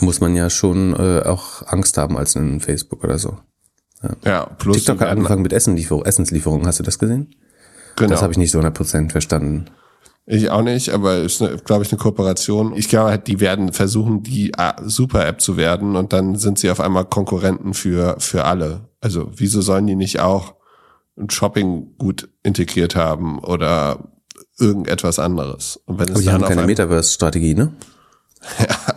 [SPEAKER 1] muss man ja schon äh, auch Angst haben als in Facebook oder so. Ja, plus TikTok hat angefangen mit Essenlieferung, Essenslieferungen. Hast du das gesehen? Genau. Das habe ich nicht so 100% verstanden.
[SPEAKER 2] Ich auch nicht, aber ist, glaube ich, eine Kooperation. Ich glaube, die werden versuchen, die Super-App zu werden und dann sind sie auf einmal Konkurrenten für, für alle. Also, wieso sollen die nicht auch ein Shopping gut integriert haben oder irgendetwas anderes?
[SPEAKER 1] Und wenn es aber die haben keine Metaverse-Strategie, ne?
[SPEAKER 2] ja,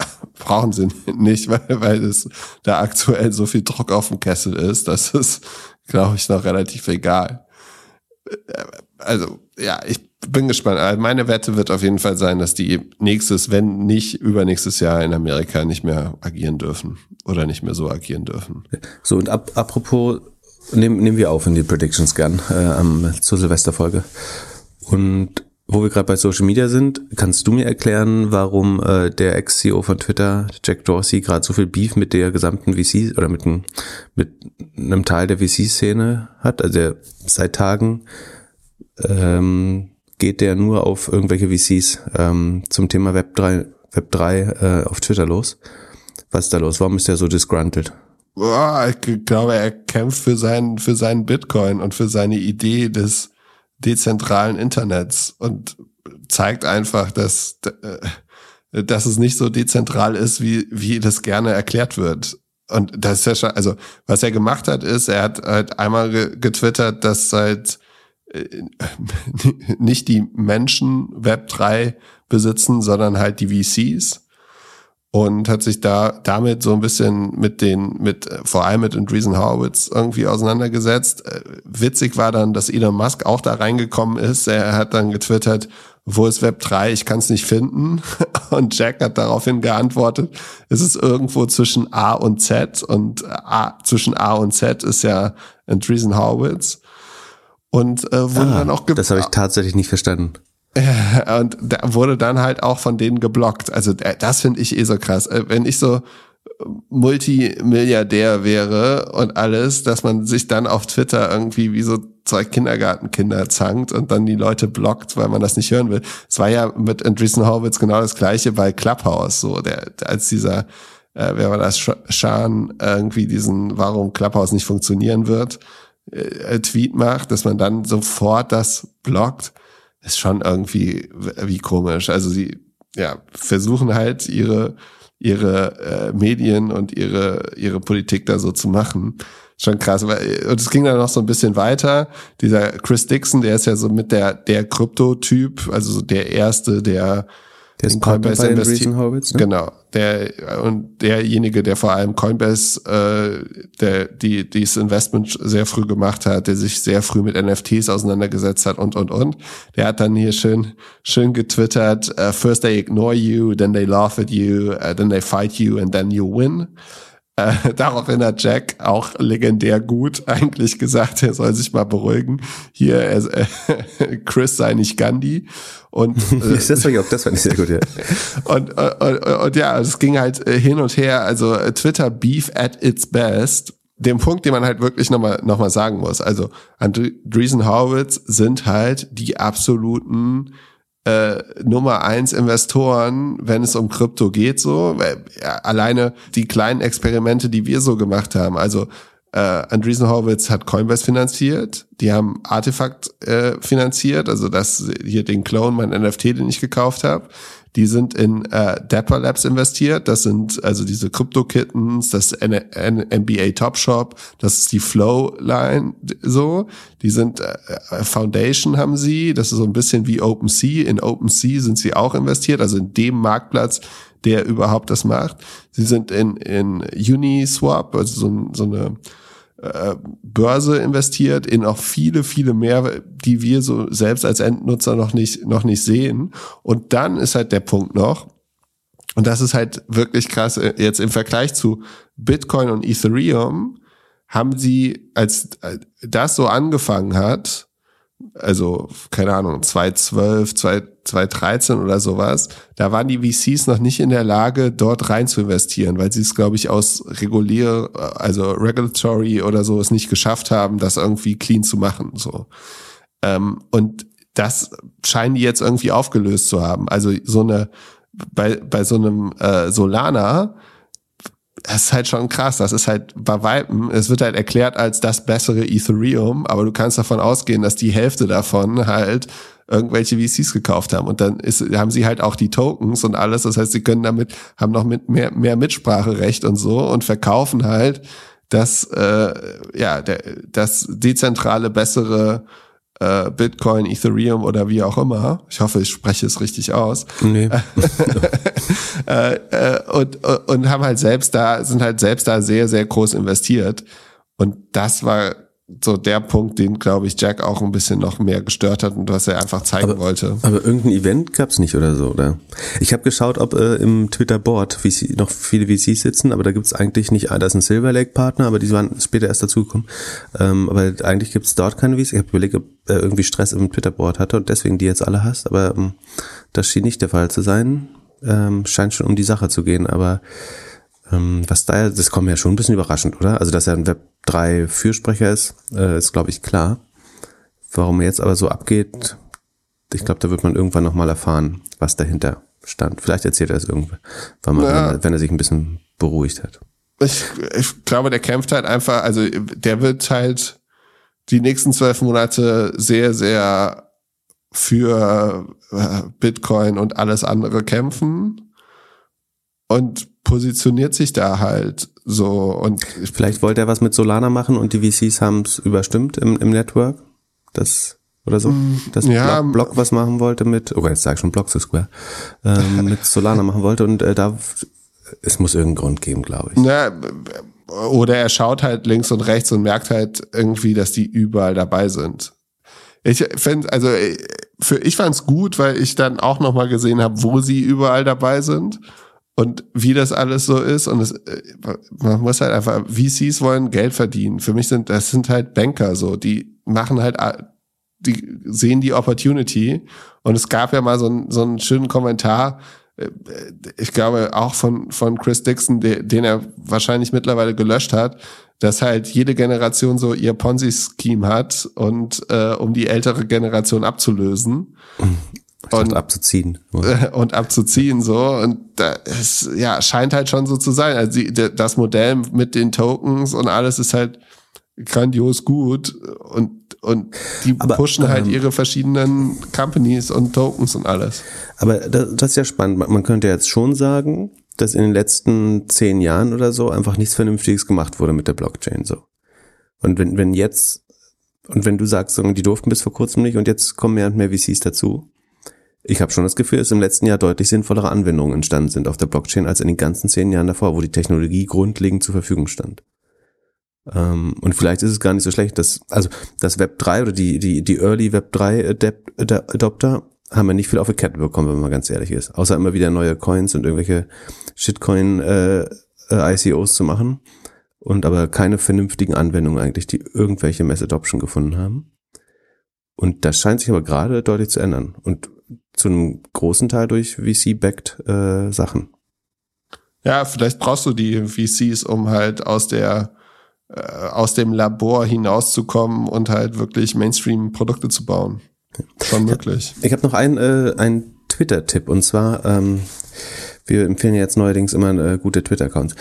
[SPEAKER 2] brauchen sie nicht, weil, weil es da aktuell so viel Druck auf dem Kessel ist, das ist, glaube ich, noch relativ egal. Also, ja, ich bin gespannt. Also meine Wette wird auf jeden Fall sein, dass die nächstes, wenn nicht übernächstes Jahr in Amerika nicht mehr agieren dürfen oder nicht mehr so agieren dürfen.
[SPEAKER 1] So, und ab, apropos, nehmen, nehmen wir auf in die Predictions gern äh, zur Silvesterfolge. Und wo wir gerade bei Social Media sind, kannst du mir erklären, warum äh, der Ex-CEO von Twitter, Jack Dorsey, gerade so viel Beef mit der gesamten VC oder mit, ein, mit einem Teil der VC-Szene hat? Also er seit Tagen ähm, geht der nur auf irgendwelche VCs ähm, zum Thema Web 3, Web 3 äh, auf Twitter los. Was ist da los? Warum ist der so disgruntled?
[SPEAKER 2] Boah, ich glaube, er kämpft für seinen, für seinen Bitcoin und für seine Idee des dezentralen Internets und zeigt einfach, dass, äh, dass es nicht so dezentral ist, wie, wie das gerne erklärt wird. Und das ist ja schon, also was er gemacht hat, ist, er hat halt einmal getwittert, dass seit äh, nicht die Menschen Web 3 besitzen, sondern halt die VCs und hat sich da damit so ein bisschen mit den, mit, vor allem mit Andreessen Horowitz irgendwie auseinandergesetzt. Äh, witzig war dann, dass Elon Musk auch da reingekommen ist. Er hat dann getwittert, wo ist Web 3? Ich kann es nicht finden. Und Jack hat daraufhin geantwortet, es ist irgendwo zwischen A und Z und A, zwischen A und Z ist ja Andreessen Horowitz. Und äh, wurde ah, dann auch
[SPEAKER 1] Das habe ich tatsächlich nicht verstanden.
[SPEAKER 2] Und da wurde dann halt auch von denen geblockt. Also äh, das finde ich eh so krass. Äh, wenn ich so Multimilliardär wäre und alles, dass man sich dann auf Twitter irgendwie wie so zwei Kindergartenkinder zankt und dann die Leute blockt, weil man das nicht hören will. Es war ja mit Andreessen Horowitz genau das gleiche bei Clubhouse, so der als dieser äh, wer war das Schan irgendwie diesen warum Clubhouse nicht funktionieren wird äh, Tweet macht, dass man dann sofort das blockt ist schon irgendwie wie komisch. Also sie ja versuchen halt ihre ihre äh, Medien und ihre ihre Politik da so zu machen. Schon krass. Und es ging dann noch so ein bisschen weiter. Dieser Chris Dixon, der ist ja so mit der der Krypto-Typ, also so der erste, der
[SPEAKER 1] der ist Coinbase investiert. Horowitz,
[SPEAKER 2] ne? Genau. Der, und derjenige, der vor allem Coinbase, äh, der, die, dieses Investment sehr früh gemacht hat, der sich sehr früh mit NFTs auseinandergesetzt hat und, und, und. Der hat dann hier schön, schön getwittert, uh, first they ignore you, then they laugh at you, uh, then they fight you and then you win. Äh, daraufhin hat Jack auch legendär gut eigentlich gesagt, er soll sich mal beruhigen. Hier, er, äh, Chris sei nicht Gandhi. Und,
[SPEAKER 1] äh, das, fand das fand ich sehr gut, ja.
[SPEAKER 2] und, und, und, und ja, es ging halt äh, hin und her. Also äh, Twitter Beef at its best. Dem Punkt, den man halt wirklich nochmal noch mal sagen muss. Also Andreessen Horowitz sind halt die absoluten äh, Nummer eins Investoren, wenn es um Krypto geht, so. Alleine die kleinen Experimente, die wir so gemacht haben. Also äh, Andreessen Horowitz hat Coinbase finanziert, die haben Artefakt äh, finanziert, also das hier den Clone, mein NFT, den ich gekauft habe. Die sind in äh, Dapper Labs investiert. Das sind also diese Crypto-Kittens, das N N NBA Top Shop, das ist die Flow-Line so. Die sind äh, Foundation haben sie. Das ist so ein bisschen wie OpenSea. In OpenSea sind sie auch investiert, also in dem Marktplatz, der überhaupt das macht. Sie sind in, in Uniswap, also so, so eine äh, Börse investiert in auch viele, viele mehr, die wir so selbst als Endnutzer noch nicht, noch nicht sehen. Und dann ist halt der Punkt noch, und das ist halt wirklich krass, äh, jetzt im Vergleich zu Bitcoin und Ethereum haben sie, als das so angefangen hat, also keine Ahnung, 2012, 2013 oder sowas, da waren die VCs noch nicht in der Lage, dort rein zu investieren, weil sie es, glaube ich, aus regulier, also regulatory oder so es nicht geschafft haben, das irgendwie clean zu machen. So. Ähm, und das scheinen die jetzt irgendwie aufgelöst zu haben. Also so eine, bei, bei so einem äh, Solana, das ist halt schon krass. Das ist halt bei Weitem, es wird halt erklärt als das bessere Ethereum, aber du kannst davon ausgehen, dass die Hälfte davon halt irgendwelche VCs gekauft haben. Und dann ist, haben sie halt auch die Tokens und alles. Das heißt, sie können damit, haben noch mit mehr, mehr Mitspracherecht und so und verkaufen halt das, äh, ja, der, das dezentrale, bessere äh, Bitcoin, Ethereum oder wie auch immer. Ich hoffe, ich spreche es richtig aus. Nee. äh, äh, und, und haben halt selbst da, sind halt selbst da sehr, sehr groß investiert. Und das war so der Punkt, den, glaube ich, Jack auch ein bisschen noch mehr gestört hat und was er einfach zeigen
[SPEAKER 1] aber,
[SPEAKER 2] wollte.
[SPEAKER 1] Aber irgendein Event gab's nicht oder so, oder? Ich habe geschaut, ob äh, im Twitter-Board noch viele VCs sitzen, aber da gibt's eigentlich nicht, ah, da ist ein Silver Lake-Partner, aber die waren später erst dazugekommen. Ähm, aber eigentlich gibt's dort keine VCs. Ich habe überlegt, ob er irgendwie Stress im Twitter-Board hatte und deswegen die jetzt alle hast, aber ähm, das schien nicht der Fall zu sein. Ähm, scheint schon um die Sache zu gehen, aber was da, das kommt mir ja schon ein bisschen überraschend, oder? Also, dass er ein Web3 Fürsprecher ist, äh, ist glaube ich klar. Warum er jetzt aber so abgeht, ich glaube, da wird man irgendwann nochmal erfahren, was dahinter stand. Vielleicht erzählt er es irgendwann, mal, ja. wenn er sich ein bisschen beruhigt hat.
[SPEAKER 2] Ich, ich glaube, der kämpft halt einfach, also der wird halt die nächsten zwölf Monate sehr, sehr für äh, Bitcoin und alles andere kämpfen. Und positioniert sich da halt so und
[SPEAKER 1] vielleicht wollte er was mit Solana machen und die VCs haben es überstimmt im, im Network, das oder so, mm, dass ja, Block, Block was machen wollte mit, oh jetzt sag ich schon Block to Square, ähm, mit Solana machen wollte und äh, da es muss irgendeinen Grund geben, glaube ich.
[SPEAKER 2] Ja, oder er schaut halt links und rechts und merkt halt irgendwie, dass die überall dabei sind. Ich finde, also für ich fand es gut, weil ich dann auch noch mal gesehen habe, wo sie überall dabei sind und wie das alles so ist. Und es, äh, man muss halt einfach, VCs wollen Geld verdienen. Für mich sind, das sind halt Banker so, die machen halt, die sehen die Opportunity. Und es gab ja mal so, einen so einen schönen Kommentar, äh, ich glaube auch von, von Chris Dixon, den er wahrscheinlich mittlerweile gelöscht hat, dass halt jede Generation so ihr Ponzi-Scheme hat und äh, um die ältere Generation abzulösen.
[SPEAKER 1] Und abzuziehen.
[SPEAKER 2] Und abzuziehen, so. Und das, ja, scheint halt schon so zu sein. Also das Modell mit den Tokens und alles ist halt grandios gut und, und die aber, pushen halt ähm, ihre verschiedenen Companies und Tokens und alles.
[SPEAKER 1] Aber das, das ist ja spannend. Man könnte jetzt schon sagen, dass in den letzten zehn Jahren oder so einfach nichts Vernünftiges gemacht wurde mit der Blockchain, so. Und wenn, wenn jetzt, und wenn du sagst, die durften bis vor kurzem nicht und jetzt kommen mehr und mehr VCs dazu, ich habe schon das Gefühl, dass im letzten Jahr deutlich sinnvollere Anwendungen entstanden sind auf der Blockchain als in den ganzen zehn Jahren davor, wo die Technologie grundlegend zur Verfügung stand. Ähm, und vielleicht ist es gar nicht so schlecht, dass, also das Web 3 oder die, die, die Early Web 3 Adopter haben ja nicht viel auf die Kette bekommen, wenn man ganz ehrlich ist. Außer immer wieder neue Coins und irgendwelche Shitcoin äh, äh ICOs zu machen. Und aber keine vernünftigen Anwendungen eigentlich, die irgendwelche Mass Adoption gefunden haben. Und das scheint sich aber gerade deutlich zu ändern. Und zu einem großen Teil durch VC-backed äh, Sachen.
[SPEAKER 2] Ja, vielleicht brauchst du die VCs, um halt aus der äh, aus dem Labor hinauszukommen und halt wirklich Mainstream-Produkte zu bauen. Schon möglich.
[SPEAKER 1] Ich habe noch einen, äh, einen Twitter-Tipp und zwar, ähm, wir empfehlen jetzt neuerdings immer äh, gute Twitter-Accounts.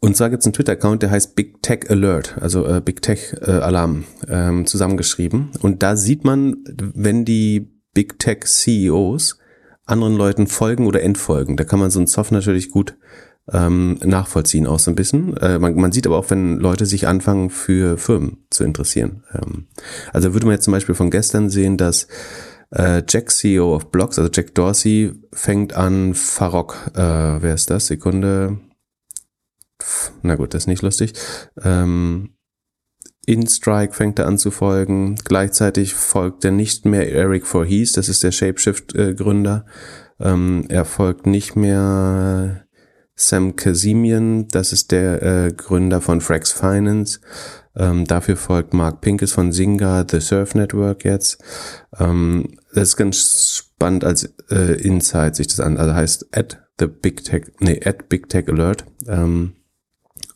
[SPEAKER 1] Und zwar gibt es einen Twitter-Account, der heißt Big Tech Alert, also äh, Big Tech äh, Alarm, ähm, zusammengeschrieben. Und da sieht man, wenn die Big Tech CEOs anderen Leuten folgen oder entfolgen. Da kann man so ein Soft natürlich gut ähm, nachvollziehen, auch so ein bisschen. Äh, man, man sieht aber auch, wenn Leute sich anfangen, für Firmen zu interessieren. Ähm, also würde man jetzt zum Beispiel von gestern sehen, dass äh, Jack, CEO of Blogs, also Jack Dorsey, fängt an, Farok, äh, wer ist das? Sekunde. Na gut, das ist nicht lustig. Ähm, InStrike fängt er an zu folgen. Gleichzeitig folgt er nicht mehr Eric Voorhees, das ist der Shapeshift-Gründer. Ähm, er folgt nicht mehr Sam Kazemian, das ist der äh, Gründer von Frax Finance. Ähm, dafür folgt Mark Pinkes von Zynga, The Surf Network jetzt. Ähm, das ist ganz spannend als äh, Insight sich das an. Also heißt at the Big Tech, nee, at Big Tech Alert. Ähm,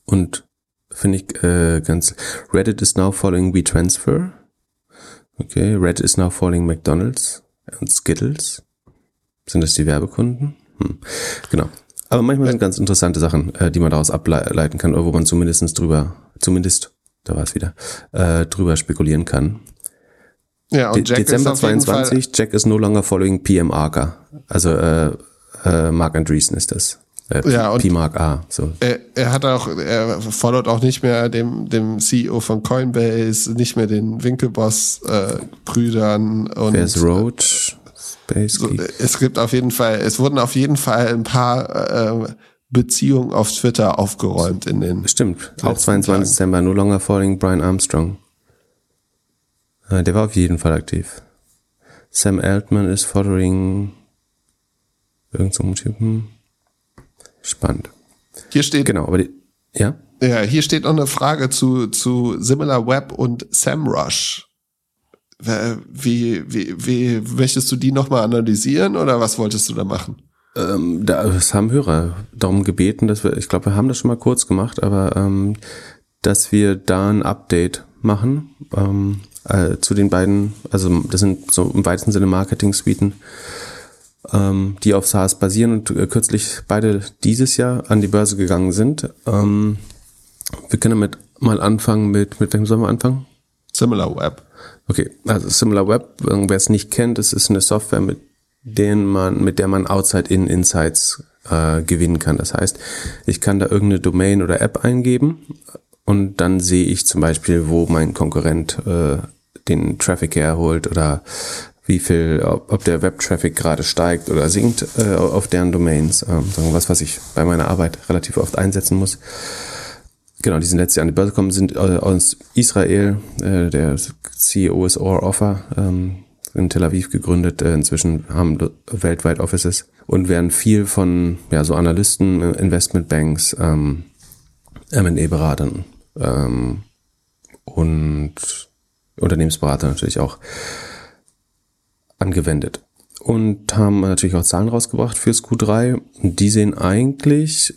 [SPEAKER 1] und finde ich äh, ganz. Reddit is now following WeTransfer. Okay, Reddit is now following McDonald's und Skittles. Sind das die Werbekunden? Hm. Genau. Aber manchmal sind ganz interessante Sachen, äh, die man daraus ableiten kann, oder wo man zumindestens drüber, zumindest, da war es wieder, äh, drüber spekulieren kann. Ja, und Jack Dezember 22, Jack is no longer following PM Arca. Also äh, äh, Mark Andreessen ist das.
[SPEAKER 2] Äh, ja, und P-Mark A. So. Er, er hat auch, er followt auch nicht mehr dem, dem CEO von Coinbase, nicht mehr den Winkelboss-Brüdern. Äh, und
[SPEAKER 1] ist Roach?
[SPEAKER 2] So, es gibt auf jeden Fall, es wurden auf jeden Fall ein paar äh, Beziehungen auf Twitter aufgeräumt in den.
[SPEAKER 1] Stimmt, auch 22. Dezember, no longer following Brian Armstrong. Äh, der war auf jeden Fall aktiv. Sam Altman ist following irgendeinem so Typen. Spannend.
[SPEAKER 2] Hier steht.
[SPEAKER 1] Genau, aber die, ja?
[SPEAKER 2] Ja, hier steht noch eine Frage zu, zu Similar Web und SamRush. Wie, wie, wie möchtest du die nochmal analysieren oder was wolltest du da machen?
[SPEAKER 1] Ähm, da, das haben Hörer darum gebeten, dass wir, ich glaube, wir haben das schon mal kurz gemacht, aber ähm, dass wir da ein Update machen ähm, äh, zu den beiden, also das sind so im weitesten Sinne Marketing-Suiten, ähm, die auf SaaS basieren und äh, kürzlich beide dieses Jahr an die Börse gegangen sind. Ähm, wir können damit mal anfangen mit, mit welchem sollen wir anfangen?
[SPEAKER 2] Similar Web.
[SPEAKER 1] Okay, also Similar Web, wer es nicht kennt, das ist eine Software, mit denen man, mit der man Outside-In Insights äh, gewinnen kann. Das heißt, ich kann da irgendeine Domain oder App eingeben und dann sehe ich zum Beispiel, wo mein Konkurrent äh, den Traffic herholt oder wie viel, ob, ob der Web-Traffic gerade steigt oder sinkt äh, auf deren Domains. Ähm, was, was ich bei meiner Arbeit relativ oft einsetzen muss. Genau, die sind letztes Jahr an die Börse gekommen, sind äh, aus Israel. Äh, der CEO ist Or Offer, ähm, in Tel Aviv gegründet. Äh, inzwischen haben weltweit Offices und werden viel von ja so Analysten, äh, Investmentbanks, ähm, M&A-Beratern ähm, und Unternehmensberater natürlich auch angewendet. Und haben natürlich auch Zahlen rausgebracht fürs Q3. Die sehen eigentlich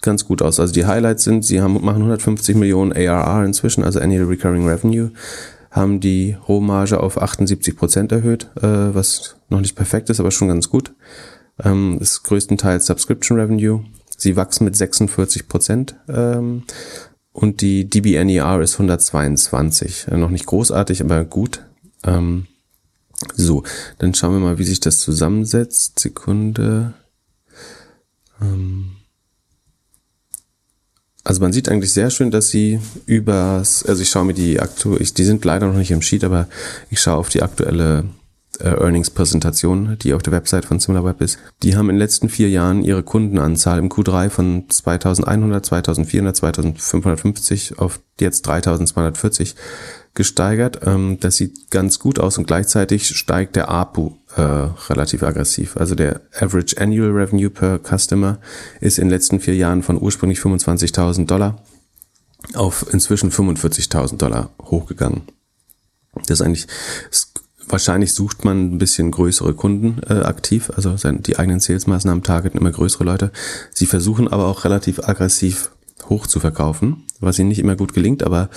[SPEAKER 1] ganz gut aus. Also die Highlights sind, sie haben, machen 150 Millionen ARR inzwischen, also Annual Recurring Revenue, haben die Rohmarge auf 78 Prozent erhöht, äh, was noch nicht perfekt ist, aber schon ganz gut. Ähm, ist größtenteils Subscription Revenue. Sie wachsen mit 46 Prozent ähm, und die DBNER ist 122. Äh, noch nicht großartig, aber gut. Ähm, so, dann schauen wir mal, wie sich das zusammensetzt. Sekunde. Ähm also man sieht eigentlich sehr schön, dass sie übers, also ich schaue mir die aktuelle, die sind leider noch nicht im Sheet, aber ich schaue auf die aktuelle äh, Earnings-Präsentation, die auf der Website von SimilarWeb ist. Die haben in den letzten vier Jahren ihre Kundenanzahl im Q3 von 2100, 2400, 2550 auf jetzt 3240 gesteigert. Ähm, das sieht ganz gut aus und gleichzeitig steigt der APU äh, relativ aggressiv. Also der Average Annual Revenue per Customer ist in den letzten vier Jahren von ursprünglich 25.000 Dollar auf inzwischen 45.000 Dollar hochgegangen. Das ist eigentlich, wahrscheinlich sucht man ein bisschen größere Kunden äh, aktiv, also die eigenen Salesmaßnahmen targeten immer größere Leute. Sie versuchen aber auch relativ aggressiv hoch zu verkaufen, was ihnen nicht immer gut gelingt, aber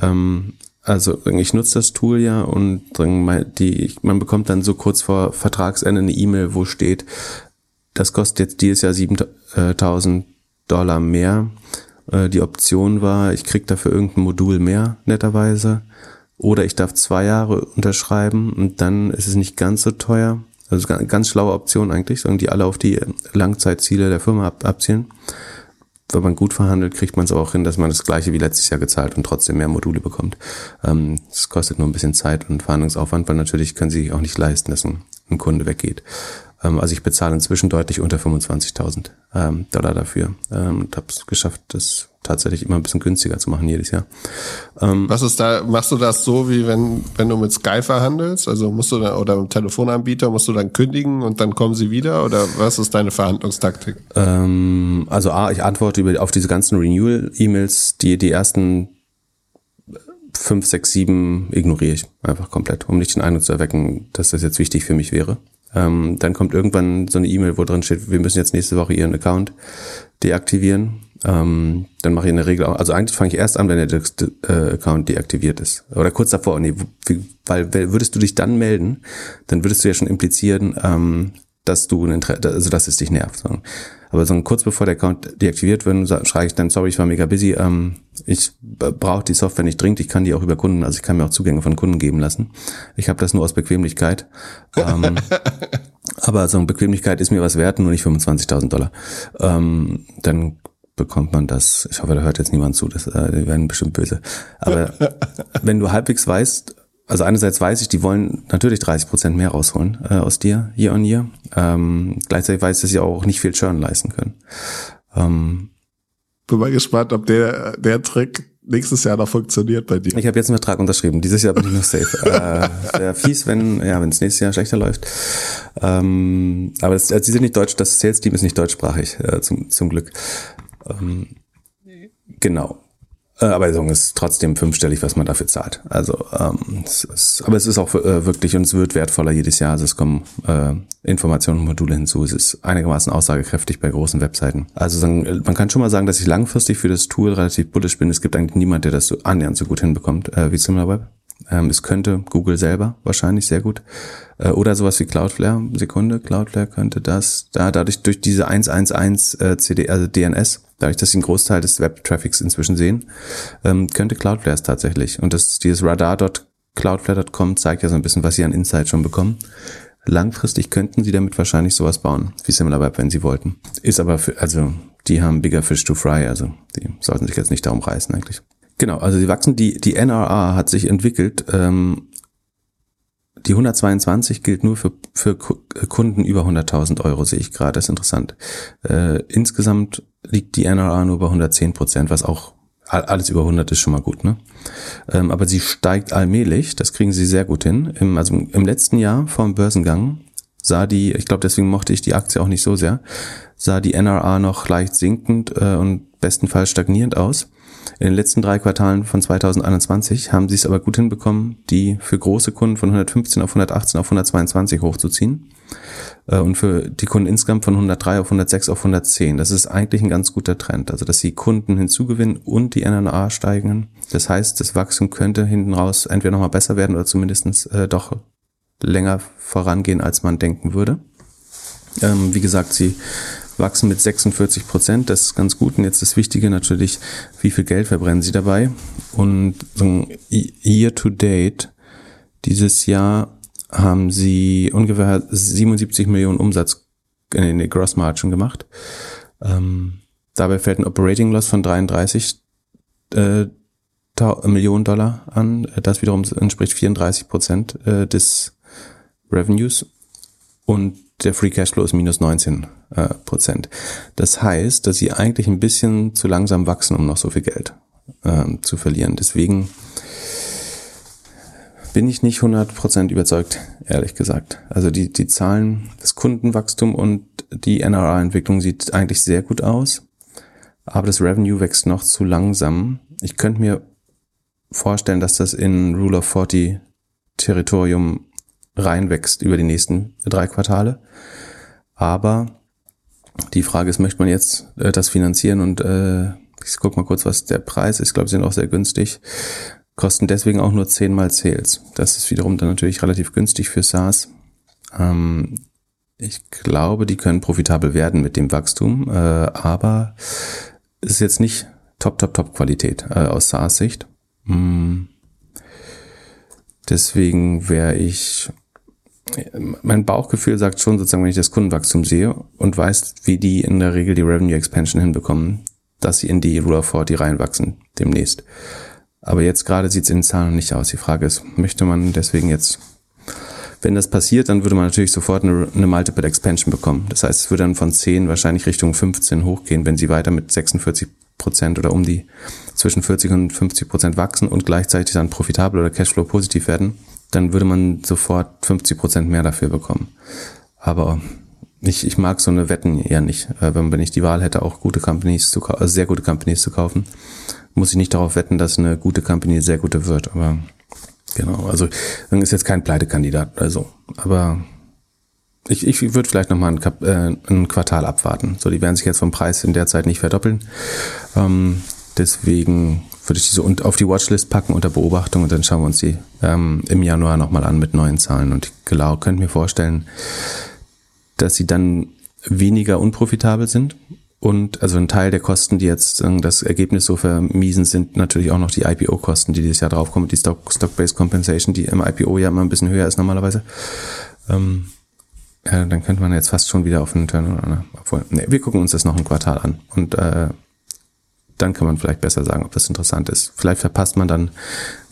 [SPEAKER 1] ähm, also ich nutze das Tool ja und die, man bekommt dann so kurz vor Vertragsende eine E-Mail, wo steht, das kostet jetzt dieses Jahr 7000 Dollar mehr Äh, die Option war, ich krieg dafür irgendein Modul mehr, netterweise. Oder ich darf zwei Jahre unterschreiben und dann ist es nicht ganz so teuer. Also ganz, schlaue Option eigentlich, sagen die alle auf die Langzeitziele der Firma ab, abzielen. Wenn man gut verhandelt, kriegt man es auch hin, dass man das gleiche wie letztes Jahr gezahlt und trotzdem mehr Module bekommt. Es ähm, kostet nur ein bisschen Zeit und Verhandlungsaufwand, weil natürlich können sie sich auch nicht leisten, dass ein, ein Kunde weggeht. Ähm, also ich bezahle inzwischen deutlich unter 25.000 ähm, Dollar dafür ähm, und habe es geschafft, das tatsächlich immer ein bisschen günstiger zu machen jedes Jahr.
[SPEAKER 2] Ähm, was ist da, machst du das so, wie wenn, wenn du mit Sky verhandelst? Also musst du da, oder mit Telefonanbieter, musst du dann kündigen und dann kommen sie wieder? Oder was ist deine Verhandlungstaktik?
[SPEAKER 1] Ähm, also A, ich antworte über, auf diese ganzen Renewal-E-Mails, die, die ersten fünf, sechs, sieben ignoriere ich einfach komplett, um nicht den Eindruck zu erwecken, dass das jetzt wichtig für mich wäre. Ähm, dann kommt irgendwann so eine E-Mail, wo drin steht, wir müssen jetzt nächste Woche Ihren Account deaktivieren. Ähm, dann mache ich in der Regel auch, also eigentlich fange ich erst an, wenn der äh, Account deaktiviert ist. Oder kurz davor, nee, weil würdest du dich dann melden, dann würdest du ja schon implizieren, ähm, dass du ein Interesse, also dass es dich nervt. So. Aber so kurz bevor der Account deaktiviert wird, schreibe ich dann, sorry, ich war mega busy, ähm, ich brauche die Software nicht dringend, ich kann die auch über Kunden, also ich kann mir auch Zugänge von Kunden geben lassen. Ich habe das nur aus Bequemlichkeit. ähm, aber so eine Bequemlichkeit ist mir was wert, nur nicht 25.000 Dollar. Ähm, dann bekommt man das. Ich hoffe, da hört jetzt niemand zu, das, äh, die werden bestimmt böse. Aber wenn du halbwegs weißt, also einerseits weiß ich, die wollen natürlich 30 Prozent mehr rausholen äh, aus dir, year on year. Ähm, gleichzeitig weiß ich, dass sie auch nicht viel Churn leisten können. Ähm,
[SPEAKER 2] Bin mal gespannt, ob der, der Trick nächstes Jahr noch funktioniert bei dir.
[SPEAKER 1] Ich habe jetzt einen Vertrag unterschrieben. Dieses Jahr bin ich noch safe. äh, Wäre fies, wenn ja, wenn es nächstes Jahr schlechter läuft. Ähm, aber es, also sie sind nicht deutsch. Das Sales-Team ist nicht deutschsprachig äh, zum zum Glück. Ähm, genau. Äh, aber es ist trotzdem fünfstellig, was man dafür zahlt. Also, ähm, es ist, aber es ist auch äh, wirklich und es wird wertvoller jedes Jahr. Also es kommen äh, Informationen und Module hinzu. Es ist einigermaßen aussagekräftig bei großen Webseiten. Also man kann schon mal sagen, dass ich langfristig für das Tool relativ bullish bin. Es gibt eigentlich niemand, der das so annähernd so gut hinbekommt äh, wie SimilarWeb. Ähm, es könnte Google selber wahrscheinlich sehr gut. Äh, oder sowas wie Cloudflare. Sekunde, Cloudflare könnte das. Da dadurch durch diese 111 äh, CD, also DNS, dadurch, dass sie einen Großteil des Web-Traffics inzwischen sehen, ähm, könnte Cloudflare es tatsächlich. Und das dieses radar.cloudflare.com zeigt ja so ein bisschen, was sie an Insight schon bekommen. Langfristig könnten sie damit wahrscheinlich sowas bauen, wie SimilarWeb, wenn sie wollten. Ist aber für, also, die haben bigger fish to fry, also die sollten sich jetzt nicht darum reißen eigentlich. Genau, also sie wachsen, die, die NRA hat sich entwickelt, ähm, die 122 gilt nur für, für Kunden über 100.000 Euro, sehe ich gerade. Das ist interessant. Äh, insgesamt liegt die NRA nur bei 110 Prozent, was auch alles über 100 ist schon mal gut. Ne? Ähm, aber sie steigt allmählich, das kriegen sie sehr gut hin. Im, also im letzten Jahr vom Börsengang sah die, ich glaube, deswegen mochte ich die Aktie auch nicht so sehr, sah die NRA noch leicht sinkend äh, und bestenfalls stagnierend aus. In den letzten drei Quartalen von 2021 haben sie es aber gut hinbekommen, die für große Kunden von 115 auf 118 auf 122 hochzuziehen äh, und für die Kunden insgesamt von 103 auf 106 auf 110. Das ist eigentlich ein ganz guter Trend, also dass sie Kunden hinzugewinnen und die NNA steigen. Das heißt, das Wachstum könnte hinten raus entweder nochmal besser werden oder zumindestens äh, doch länger vorangehen, als man denken würde. Ähm, wie gesagt, sie wachsen mit 46 Prozent. Das ist ganz gut. Und jetzt das Wichtige natürlich, wie viel Geld verbrennen sie dabei? Und year to date dieses Jahr haben sie ungefähr 77 Millionen Umsatz in den Gross Margin gemacht. Ähm, dabei fällt ein Operating Loss von 33 äh, Millionen Dollar an. Das wiederum entspricht 34 Prozent äh, des Revenues. Und der Free Cashflow ist minus 19 äh, Prozent. Das heißt, dass sie eigentlich ein bisschen zu langsam wachsen, um noch so viel Geld äh, zu verlieren. Deswegen bin ich nicht 100 Prozent überzeugt, ehrlich gesagt. Also die, die Zahlen, das Kundenwachstum und die NRA-Entwicklung sieht eigentlich sehr gut aus, aber das Revenue wächst noch zu langsam. Ich könnte mir vorstellen, dass das in Rule of 40 Territorium reinwächst über die nächsten drei Quartale. Aber die Frage ist, möchte man jetzt äh, das finanzieren und äh, ich guck mal kurz, was der Preis ist. Ich glaube, sie sind auch sehr günstig. Kosten deswegen auch nur zehnmal Sales. Das ist wiederum dann natürlich relativ günstig für SaaS. Ähm, ich glaube, die können profitabel werden mit dem Wachstum, äh, aber es ist jetzt nicht Top, Top, Top Qualität äh, aus SaaS-Sicht. Mm. Deswegen wäre ich, mein Bauchgefühl sagt schon sozusagen, wenn ich das Kundenwachstum sehe und weiß, wie die in der Regel die Revenue Expansion hinbekommen, dass sie in die Rule of 40 reinwachsen demnächst. Aber jetzt gerade sieht es in den Zahlen nicht aus. Die Frage ist, möchte man deswegen jetzt wenn das passiert, dann würde man natürlich sofort eine, eine Multiple Expansion bekommen. Das heißt, es würde dann von 10 wahrscheinlich Richtung 15 hochgehen, wenn sie weiter mit 46 Prozent oder um die zwischen 40 und 50 Prozent wachsen und gleichzeitig dann profitabel oder Cashflow positiv werden, dann würde man sofort 50 Prozent mehr dafür bekommen. Aber ich, ich mag so eine Wetten eher nicht. Äh, wenn, wenn ich die Wahl hätte, auch gute Companies zu also sehr gute Companies zu kaufen, muss ich nicht darauf wetten, dass eine gute Company sehr gute wird. Aber Genau, also dann ist jetzt kein Pleitekandidat oder so. Aber ich, ich würde vielleicht nochmal ein, äh, ein Quartal abwarten. So, die werden sich jetzt vom Preis in der Zeit nicht verdoppeln. Ähm, deswegen würde ich die so auf die Watchlist packen unter Beobachtung und dann schauen wir uns die ähm, im Januar nochmal an mit neuen Zahlen. Und ich genau, könnte mir vorstellen, dass sie dann weniger unprofitabel sind und also ein Teil der Kosten, die jetzt das Ergebnis so vermiesen, sind natürlich auch noch die IPO-Kosten, die dieses Jahr draufkommen, die Stock-Based Compensation, die im IPO ja immer ein bisschen höher ist normalerweise. Ähm, ja, dann könnte man jetzt fast schon wieder auf einen Turnaround. Obwohl, nee, wir gucken uns das noch ein Quartal an. Und äh, dann kann man vielleicht besser sagen, ob das interessant ist. Vielleicht verpasst man dann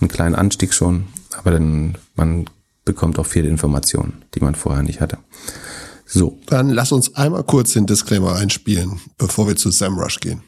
[SPEAKER 1] einen kleinen Anstieg schon, aber dann man bekommt auch viele Informationen, die man vorher nicht hatte.
[SPEAKER 2] So. Dann lass uns einmal kurz den Disclaimer einspielen, bevor wir zu SEMrush gehen.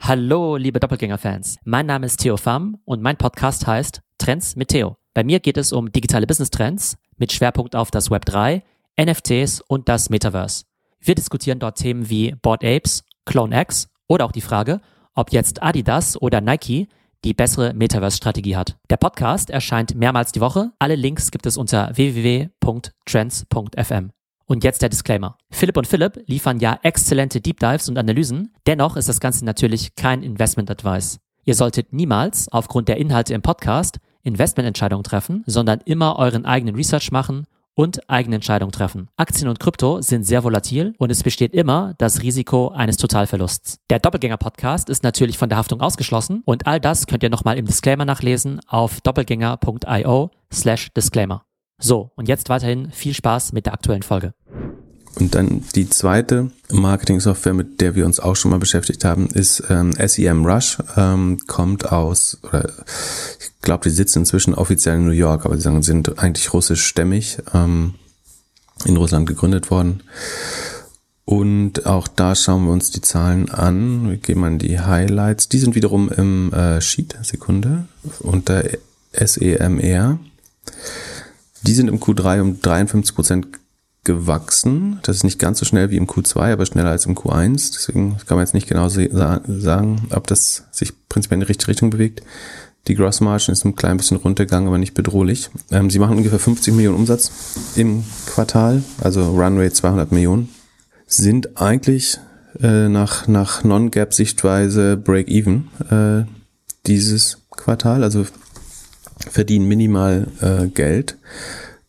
[SPEAKER 3] Hallo, liebe Doppelgänger-Fans. Mein Name ist Theo Pham und mein Podcast heißt Trends mit Theo. Bei mir geht es um digitale Business-Trends mit Schwerpunkt auf das Web 3, NFTs und das Metaverse. Wir diskutieren dort Themen wie Board Apes, Clone X oder auch die Frage, ob jetzt Adidas oder Nike die bessere Metaverse-Strategie hat. Der Podcast erscheint mehrmals die Woche. Alle Links gibt es unter www.trends.fm. Und jetzt der Disclaimer. Philipp und Philipp liefern ja exzellente Deep Dives und Analysen. Dennoch ist das Ganze natürlich kein Investment Advice. Ihr solltet niemals aufgrund der Inhalte im Podcast Investmententscheidungen treffen, sondern immer euren eigenen Research machen und eigene Entscheidungen treffen. Aktien und Krypto sind sehr volatil und es besteht immer das Risiko eines Totalverlusts. Der Doppelgänger-Podcast ist natürlich von der Haftung ausgeschlossen und all das könnt ihr nochmal im Disclaimer nachlesen auf doppelgänger.io slash Disclaimer. So, und jetzt weiterhin viel Spaß mit der aktuellen Folge.
[SPEAKER 1] Und dann die zweite Marketing-Software, mit der wir uns auch schon mal beschäftigt haben, ist ähm, SEM Rush. Ähm, kommt aus, oder ich glaube, die sitzen inzwischen offiziell in New York, aber sie sind eigentlich russischstämmig, ähm, in Russland gegründet worden. Und auch da schauen wir uns die Zahlen an. Wir gehen mal die Highlights. Die sind wiederum im äh, Sheet, Sekunde, unter SEMR. Die sind im Q3 um 53 Prozent gewachsen. Das ist nicht ganz so schnell wie im Q2, aber schneller als im Q1. Deswegen kann man jetzt nicht genau sagen, ob das sich prinzipiell in die richtige Richtung bewegt. Die Gross Margin ist ein klein bisschen runtergegangen, aber nicht bedrohlich. Ähm, sie machen ungefähr 50 Millionen Umsatz im Quartal, also Runway 200 Millionen. Sind eigentlich äh, nach, nach Non-Gap-Sichtweise Break-Even äh, dieses Quartal, also verdienen minimal äh, Geld.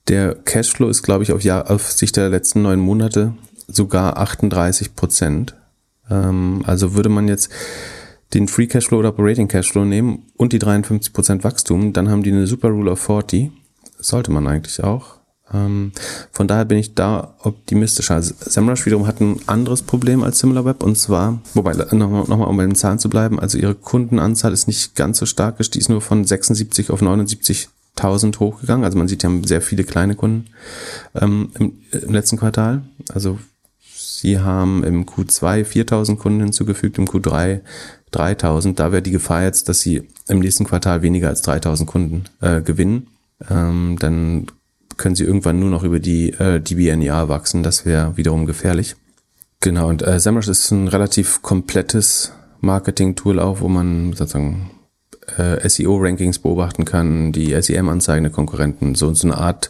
[SPEAKER 1] Der Cashflow ist, glaube ich, auf, Jahr, auf Sicht der letzten neun Monate sogar 38 Prozent. Ähm, also würde man jetzt den Free Cashflow oder Operating Cashflow nehmen und die 53 Prozent Wachstum, dann haben die eine Super Rule of 40. Sollte man eigentlich auch. Ähm, von daher bin ich da optimistischer. Also SEMrush wiederum hat ein anderes Problem als SimilarWeb und zwar, wobei, nochmal, noch um bei den Zahlen zu bleiben, also ihre Kundenanzahl ist nicht ganz so stark, die nur von 76 auf 79.000 hochgegangen. Also man sieht, die haben sehr viele kleine Kunden ähm, im, im letzten Quartal. Also sie haben im Q2 4.000 Kunden hinzugefügt, im Q3 3.000. Da wäre die Gefahr jetzt, dass sie im nächsten Quartal weniger als 3.000 Kunden äh, gewinnen. Ähm, dann können sie irgendwann nur noch über die äh, DBNER wachsen. Das wäre wiederum gefährlich. Genau, und äh, SEMrush ist ein relativ komplettes Marketing-Tool auch, wo man sozusagen äh, SEO-Rankings beobachten kann, die SEM-Anzeigen der Konkurrenten, so, so eine Art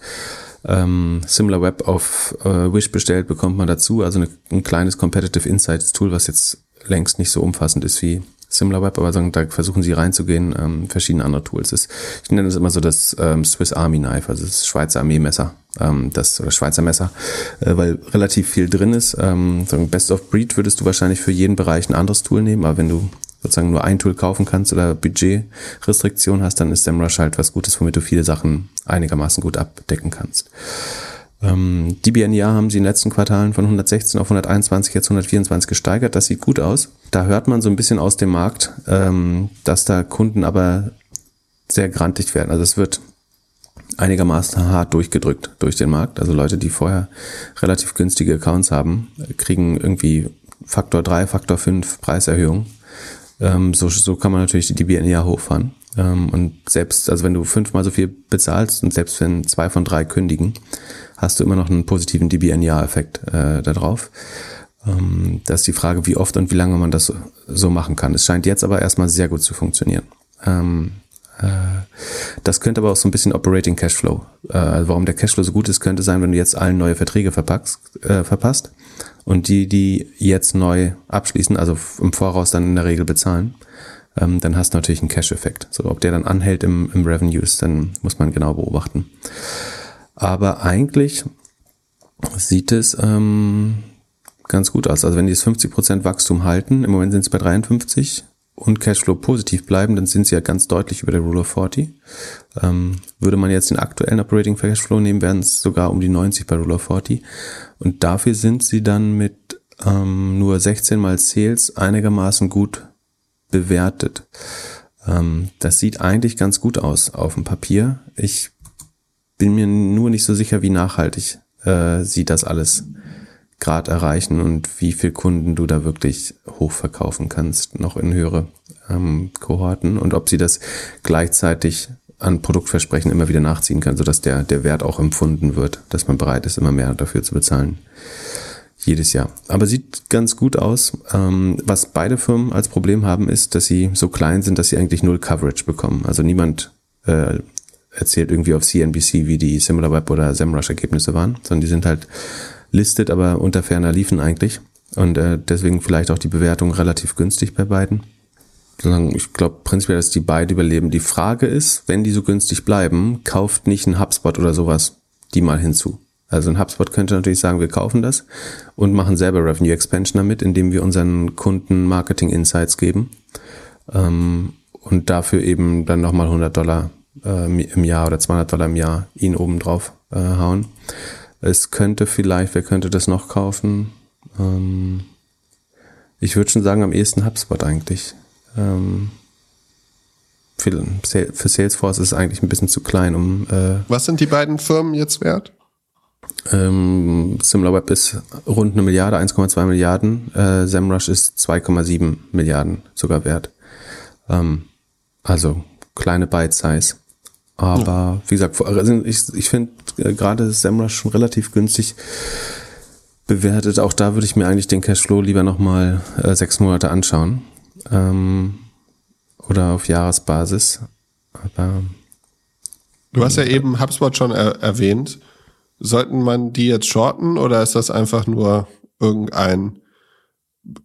[SPEAKER 1] ähm, SimilarWeb auf äh, Wish bestellt bekommt man dazu, also eine, ein kleines Competitive Insights Tool, was jetzt längst nicht so umfassend ist wie SimilarWeb, aber sagen, da versuchen sie reinzugehen, ähm, verschiedene andere Tools. Das, ich nenne es immer so das ähm, Swiss Army Knife, also das Schweizer Armeemesser, ähm, das oder Schweizer Messer, äh, weil relativ viel drin ist. Ähm, sagen, Best of Breed würdest du wahrscheinlich für jeden Bereich ein anderes Tool nehmen, aber wenn du sozusagen nur ein Tool kaufen kannst oder Budgetrestriktion hast, dann ist SEMrush halt was Gutes, womit du viele Sachen einigermaßen gut abdecken kannst. Ähm, die BNIA haben sie in den letzten Quartalen von 116 auf 121, jetzt 124 gesteigert. Das sieht gut aus. Da hört man so ein bisschen aus dem Markt, ähm, dass da Kunden aber sehr grantig werden. Also es wird einigermaßen hart durchgedrückt durch den Markt. Also Leute, die vorher relativ günstige Accounts haben, kriegen irgendwie Faktor 3, Faktor 5 Preiserhöhung. Ähm, so, so kann man natürlich die DBNIA hochfahren. Ähm, und selbst, also wenn du fünfmal so viel bezahlst und selbst wenn zwei von drei kündigen, hast du immer noch einen positiven DBNIA-Effekt äh, da drauf. Ähm, das ist die Frage, wie oft und wie lange man das so machen kann. Es scheint jetzt aber erstmal sehr gut zu funktionieren. Ähm, äh, das könnte aber auch so ein bisschen Operating Cashflow. Äh, also warum der Cashflow so gut ist, könnte sein, wenn du jetzt allen neue Verträge verpackst, äh, verpasst und die, die jetzt neu abschließen, also im Voraus dann in der Regel bezahlen, ähm, dann hast du natürlich einen Cash-Effekt. So, ob der dann anhält im, im Revenues, dann muss man genau beobachten. Aber eigentlich sieht es ähm, ganz gut aus. Also wenn die das 50% Wachstum halten, im Moment sind es bei 53 und Cashflow positiv bleiben, dann sind sie ja ganz deutlich über der Rule of 40. Ähm, würde man jetzt den aktuellen Operating Cashflow nehmen, wären es sogar um die 90 bei Rule of 40. Und dafür sind sie dann mit ähm, nur 16 mal Sales einigermaßen gut bewertet. Ähm, das sieht eigentlich ganz gut aus auf dem Papier. Ich bin mir nur nicht so sicher, wie nachhaltig äh, sie das alles gerade erreichen und wie viel Kunden du da wirklich hochverkaufen kannst, noch in höhere ähm, Kohorten und ob sie das gleichzeitig an Produktversprechen immer wieder nachziehen kann, sodass der, der Wert auch empfunden wird, dass man bereit ist, immer mehr dafür zu bezahlen. Jedes Jahr. Aber sieht ganz gut aus. Ähm, was beide Firmen als Problem haben, ist, dass sie so klein sind, dass sie eigentlich null Coverage bekommen. Also niemand äh, erzählt irgendwie auf CNBC, wie die SimilarWeb oder SEMrush Ergebnisse waren, sondern die sind halt listet, aber unter ferner liefen eigentlich. Und äh, deswegen vielleicht auch die Bewertung relativ günstig bei beiden. Ich glaube prinzipiell, dass die beide überleben. Die Frage ist, wenn die so günstig bleiben, kauft nicht ein HubSpot oder sowas die mal hinzu. Also ein HubSpot könnte natürlich sagen, wir kaufen das und machen selber Revenue Expansion damit, indem wir unseren Kunden Marketing Insights geben ähm, und dafür eben dann nochmal 100 Dollar äh, im Jahr oder 200 Dollar im Jahr ihn oben drauf äh, hauen. Es könnte vielleicht, wer könnte das noch kaufen? Ähm, ich würde schon sagen, am ehesten HubSpot eigentlich. Ähm, für, für Salesforce ist es eigentlich ein bisschen zu klein, um. Äh,
[SPEAKER 2] Was sind die beiden Firmen jetzt wert?
[SPEAKER 1] Ähm, SimilarWeb ist rund eine Milliarde, 1,2 Milliarden. Äh, SEMrush ist 2,7 Milliarden sogar wert. Ähm, also kleine Bite-Size. Aber ja. wie gesagt, also ich, ich finde äh, gerade SEMrush schon relativ günstig bewertet. Auch da würde ich mir eigentlich den Cashflow lieber nochmal äh, sechs Monate anschauen. Ähm, oder auf Jahresbasis. Aber
[SPEAKER 2] du hast ja eben HubSpot schon er erwähnt. Sollten man die jetzt shorten oder ist das einfach nur irgendein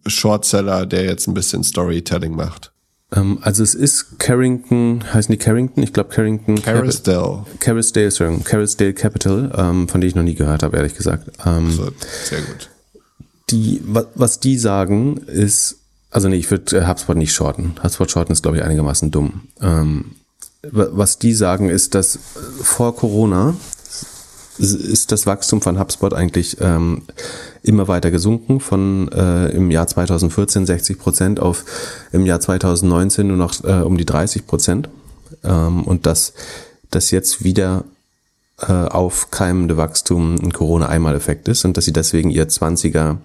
[SPEAKER 2] Shortseller, der jetzt ein bisschen Storytelling macht?
[SPEAKER 1] Ähm, also es ist Carrington, heißen die Carrington? Ich glaube Carrington.
[SPEAKER 2] Carisdale.
[SPEAKER 1] Carisdale, sorry, Carisdale Capital, ähm, von denen ich noch nie gehört habe, ehrlich gesagt. Ähm,
[SPEAKER 2] so, sehr gut.
[SPEAKER 1] Die, was die sagen, ist, also nee, ich würde äh, HubSpot nicht shorten. HubSpot shorten ist, glaube ich, einigermaßen dumm. Was die sagen, ist, dass vor Corona ist das Wachstum von HubSpot eigentlich ähm, immer weiter gesunken von äh, im Jahr 2014 60 Prozent auf im Jahr 2019 nur noch äh, um die 30 Prozent ähm, und dass das jetzt wieder äh, aufkeimende Wachstum ein Corona-Einmaleffekt ist und dass sie deswegen ihr 20er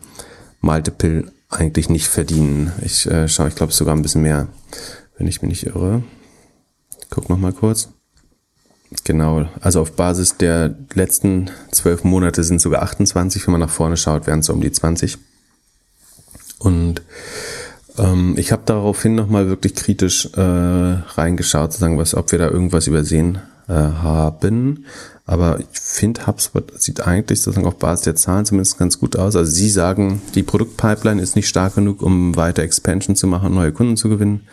[SPEAKER 1] Multiple eigentlich nicht verdienen. Ich äh, schaue, ich glaube sogar ein bisschen mehr, wenn ich mich nicht irre. guck noch mal kurz. Genau, also auf Basis der letzten zwölf Monate sind sogar 28, wenn man nach vorne schaut, wären es so um die 20. Und ähm, ich habe daraufhin nochmal wirklich kritisch äh, reingeschaut, zu sagen, was, ob wir da irgendwas übersehen äh, haben. Aber ich finde, HubSpot sieht eigentlich sozusagen auf Basis der Zahlen zumindest ganz gut aus. Also Sie sagen, die Produktpipeline ist nicht stark genug, um weiter Expansion zu machen, neue Kunden zu gewinnen.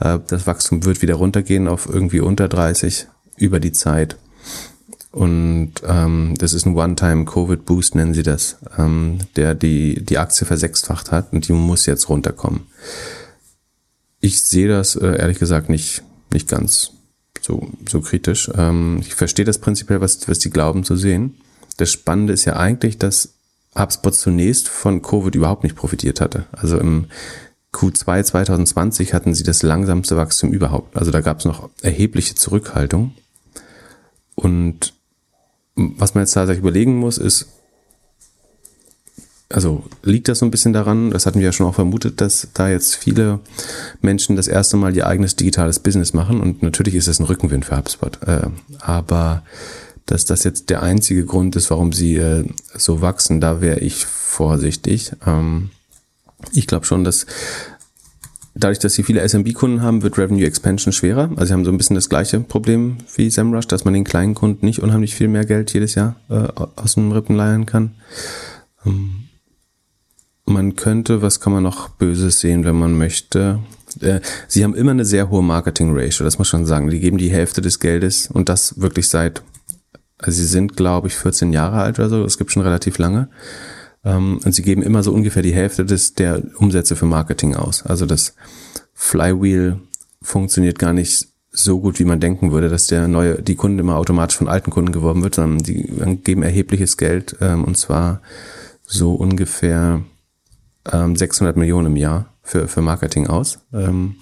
[SPEAKER 1] Äh, das Wachstum wird wieder runtergehen auf irgendwie unter 30 über die Zeit. Und ähm, das ist ein One-Time-Covid-Boost, nennen sie das, ähm, der die, die Aktie versechsfacht hat und die muss jetzt runterkommen. ich sehe das äh, ehrlich gesagt nicht, nicht ganz so, so kritisch. Ähm, ich verstehe das prinzipiell, was, was die glauben zu sehen. Das Spannende ist ja eigentlich, dass HubSpot zunächst von Covid überhaupt nicht profitiert hatte. Also im Q2 2020 hatten sie das langsamste Wachstum überhaupt. Also da gab es noch erhebliche Zurückhaltung. Und was man jetzt tatsächlich überlegen muss, ist, also liegt das so ein bisschen daran, das hatten wir ja schon auch vermutet, dass da jetzt viele Menschen das erste Mal ihr eigenes digitales Business machen und natürlich ist das ein Rückenwind für HubSpot. Äh, aber dass das jetzt der einzige Grund ist, warum sie äh, so wachsen, da wäre ich vorsichtig. Ähm, ich glaube schon, dass dadurch, dass sie viele SMB-Kunden haben, wird Revenue Expansion schwerer. Also sie haben so ein bisschen das gleiche Problem wie SEMrush, dass man den kleinen Kunden nicht unheimlich viel mehr Geld jedes Jahr äh, aus dem Rippen leihen kann. Ähm, man könnte, was kann man noch Böses sehen, wenn man möchte? Äh, sie haben immer eine sehr hohe Marketing-Ratio, das muss man schon sagen. Die geben die Hälfte des Geldes und das wirklich seit, also sie sind, glaube ich, 14 Jahre alt oder so, das gibt schon relativ lange. Ähm, und sie geben immer so ungefähr die Hälfte des, der Umsätze für Marketing aus. Also das Flywheel funktioniert gar nicht so gut, wie man denken würde, dass der neue, die Kunden immer automatisch von alten Kunden geworben wird, sondern die geben erhebliches Geld, ähm, und zwar so ungefähr ähm, 600 Millionen im Jahr für, für Marketing aus. Ähm,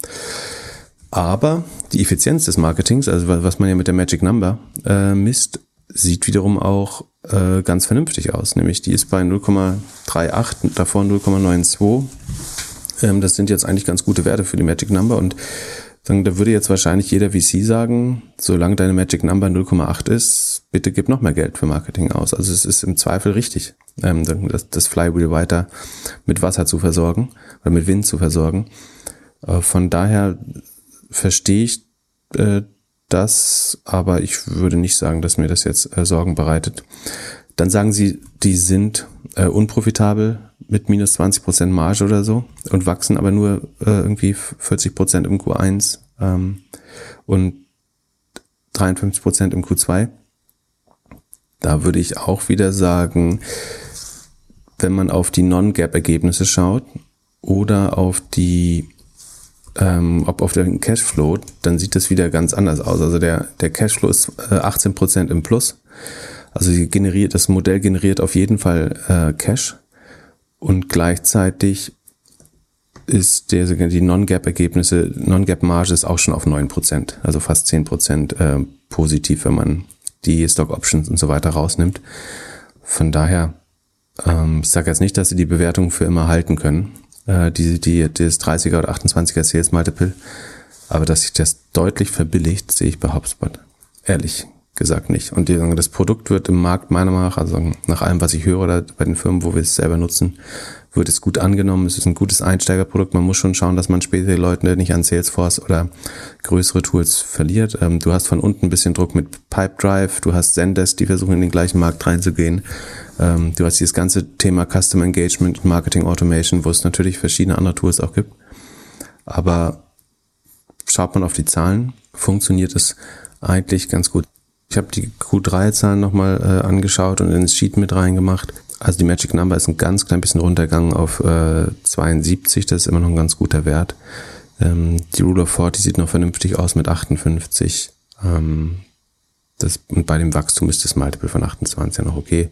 [SPEAKER 1] aber die Effizienz des Marketings, also was man ja mit der Magic Number äh, misst, sieht wiederum auch äh, ganz vernünftig aus. Nämlich die ist bei 0,38, davor 0,92. Ähm, das sind jetzt eigentlich ganz gute Werte für die Magic Number und dann, da würde jetzt wahrscheinlich jeder VC sagen, solange deine Magic Number 0,8 ist, bitte gib noch mehr Geld für Marketing aus. Also es ist im Zweifel richtig, ähm, das, das Flywheel weiter mit Wasser zu versorgen oder mit Wind zu versorgen. Äh, von daher verstehe ich äh, das, aber ich würde nicht sagen, dass mir das jetzt äh, Sorgen bereitet. Dann sagen sie, die sind äh, unprofitabel mit minus 20 Prozent Marge oder so und wachsen aber nur äh, irgendwie 40 Prozent im Q1 ähm, und 53 Prozent im Q2. Da würde ich auch wieder sagen, wenn man auf die Non-Gap-Ergebnisse schaut oder auf die ähm, ob auf den Cashflow, dann sieht das wieder ganz anders aus. Also der, der Cashflow ist äh, 18% im Plus. Also generiert, das Modell generiert auf jeden Fall äh, Cash und gleichzeitig ist der, die Non-Gap-Ergebnisse, Non-Gap-Marge ist auch schon auf 9%, also fast 10% äh, positiv, wenn man die Stock-Options und so weiter rausnimmt. Von daher, ähm, ich sage jetzt nicht, dass sie die Bewertung für immer halten können, äh, die, die, das 30er oder 28er Sales Multiple, aber dass sich das deutlich verbilligt, sehe ich bei HubSpot. Ehrlich gesagt nicht. Und die, das Produkt wird im Markt meiner Meinung nach, also nach allem, was ich höre oder bei den Firmen, wo wir es selber nutzen, wird es gut angenommen. Es ist ein gutes Einsteigerprodukt. Man muss schon schauen, dass man später die Leute nicht an Salesforce oder größere Tools verliert. Ähm, du hast von unten ein bisschen Druck mit Pipedrive. Du hast Zendesk, die versuchen in den gleichen Markt reinzugehen. Ähm, du hast dieses ganze Thema Custom Engagement, Marketing Automation, wo es natürlich verschiedene andere Tools auch gibt. Aber schaut man auf die Zahlen, funktioniert es eigentlich ganz gut. Ich habe die Q3-Zahlen nochmal äh, angeschaut und ins Sheet mit reingemacht. Also die Magic Number ist ein ganz klein bisschen runtergegangen auf äh, 72, das ist immer noch ein ganz guter Wert. Ähm, die Rule of 40 sieht noch vernünftig aus mit 58. Ähm, das, und bei dem Wachstum ist das Multiple von 28 ja noch okay.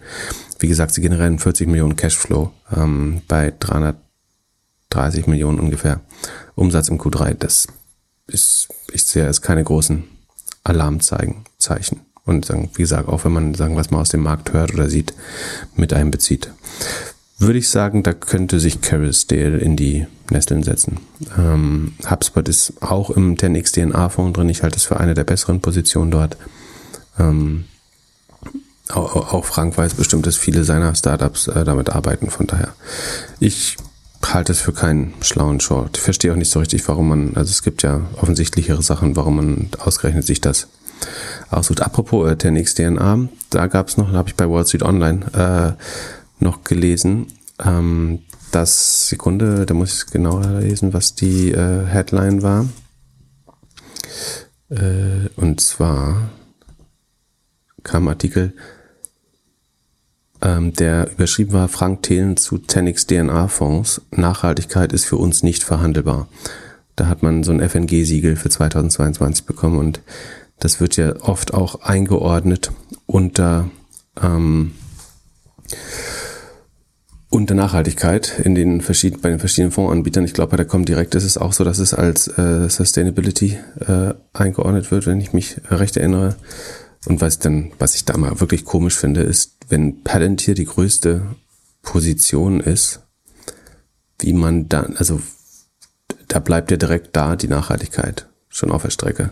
[SPEAKER 1] Wie gesagt, sie generieren 40 Millionen Cashflow ähm, bei 330 Millionen ungefähr Umsatz im Q3. Das ist, ich sehe, ist keine großen Alarmzeichen. Zeichen. Und sagen, wie gesagt, auch wenn man sagen, was man aus dem Markt hört oder sieht, mit einbezieht. Würde ich sagen, da könnte sich Carousdale in die Nesteln setzen. Ähm, HubSpot ist auch im 10x DNA-Fonds drin. Ich halte es für eine der besseren Positionen dort. Ähm, auch, auch Frank weiß bestimmt, dass viele seiner Startups äh, damit arbeiten. Von daher, ich halte es für keinen schlauen Short. Ich verstehe auch nicht so richtig, warum man, also es gibt ja offensichtlichere Sachen, warum man ausgerechnet sich das aussucht. Apropos äh, 10x DNA, da gab es noch, habe ich bei Wall Street Online äh, noch gelesen, ähm, dass, Sekunde, da muss ich genauer lesen, was die äh, Headline war. Äh, und zwar kam Artikel, ähm, der überschrieben war, Frank Thelen zu 10x DNA-Fonds. Nachhaltigkeit ist für uns nicht verhandelbar. Da hat man so ein FNG-Siegel für 2022 bekommen und das wird ja oft auch eingeordnet unter ähm, unter Nachhaltigkeit in den verschiedenen, bei den verschiedenen Fondsanbietern. Ich glaube, bei der Comdirect ist es auch so, dass es als äh, Sustainability äh, eingeordnet wird, wenn ich mich recht erinnere. Und was dann, was ich da mal wirklich komisch finde, ist, wenn Palantir die größte Position ist, wie man dann, also da bleibt ja direkt da die Nachhaltigkeit schon auf der Strecke.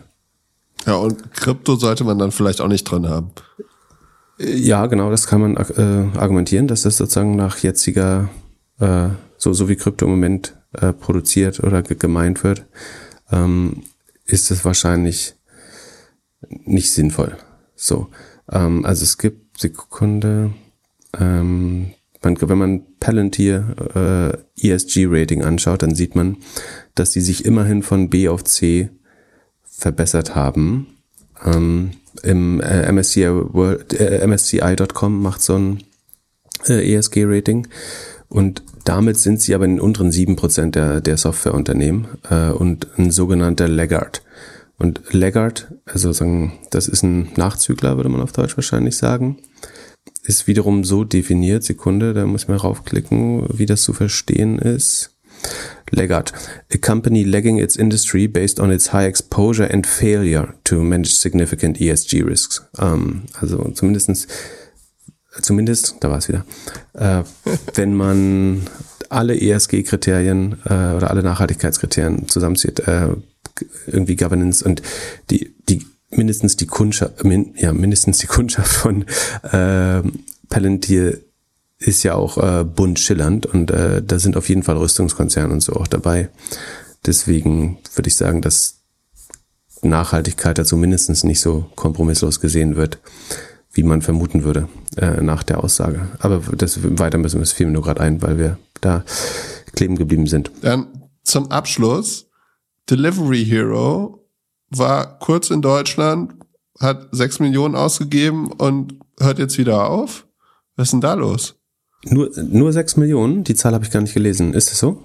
[SPEAKER 2] Ja, und Krypto sollte man dann vielleicht auch nicht drin haben.
[SPEAKER 1] Ja, genau, das kann man äh, argumentieren, dass das sozusagen nach jetziger, äh, so, so wie Krypto im Moment äh, produziert oder gemeint wird, ähm, ist es wahrscheinlich nicht sinnvoll. So, ähm, also es gibt Sekunde, ähm, man, wenn man Palantir äh, ESG-Rating anschaut, dann sieht man, dass die sich immerhin von B auf C verbessert haben. Ähm, Im äh, MSCI äh, MSCI.com macht so ein äh, ESG-Rating und damit sind sie aber in den unteren sieben Prozent der, der Softwareunternehmen äh, und ein sogenannter Laggard. Und Laggard, also sagen, das ist ein Nachzügler, würde man auf Deutsch wahrscheinlich sagen, ist wiederum so definiert, Sekunde, da muss man raufklicken, wie das zu verstehen ist. Laggard, a company lagging its industry based on its high exposure and failure to manage significant ESG risks. Ähm, also zumindestens, zumindest, da war es wieder, äh, wenn man alle ESG-Kriterien äh, oder alle Nachhaltigkeitskriterien zusammenzieht, äh, irgendwie Governance und die, die mindestens die Kundschaft, min, ja, mindestens die Kundschaft von äh, Palantir ist ja auch äh, bunt schillernd und äh, da sind auf jeden Fall Rüstungskonzerne und so auch dabei. Deswegen würde ich sagen, dass Nachhaltigkeit dazu mindestens nicht so kompromisslos gesehen wird, wie man vermuten würde äh, nach der Aussage. Aber das weiter müssen wir es fiel nur gerade ein, weil wir da kleben geblieben sind.
[SPEAKER 2] Dann zum Abschluss Delivery Hero war kurz in Deutschland, hat sechs Millionen ausgegeben und hört jetzt wieder auf. Was ist denn da los?
[SPEAKER 1] Nur, nur 6 Millionen? Die Zahl habe ich gar nicht gelesen. Ist das so?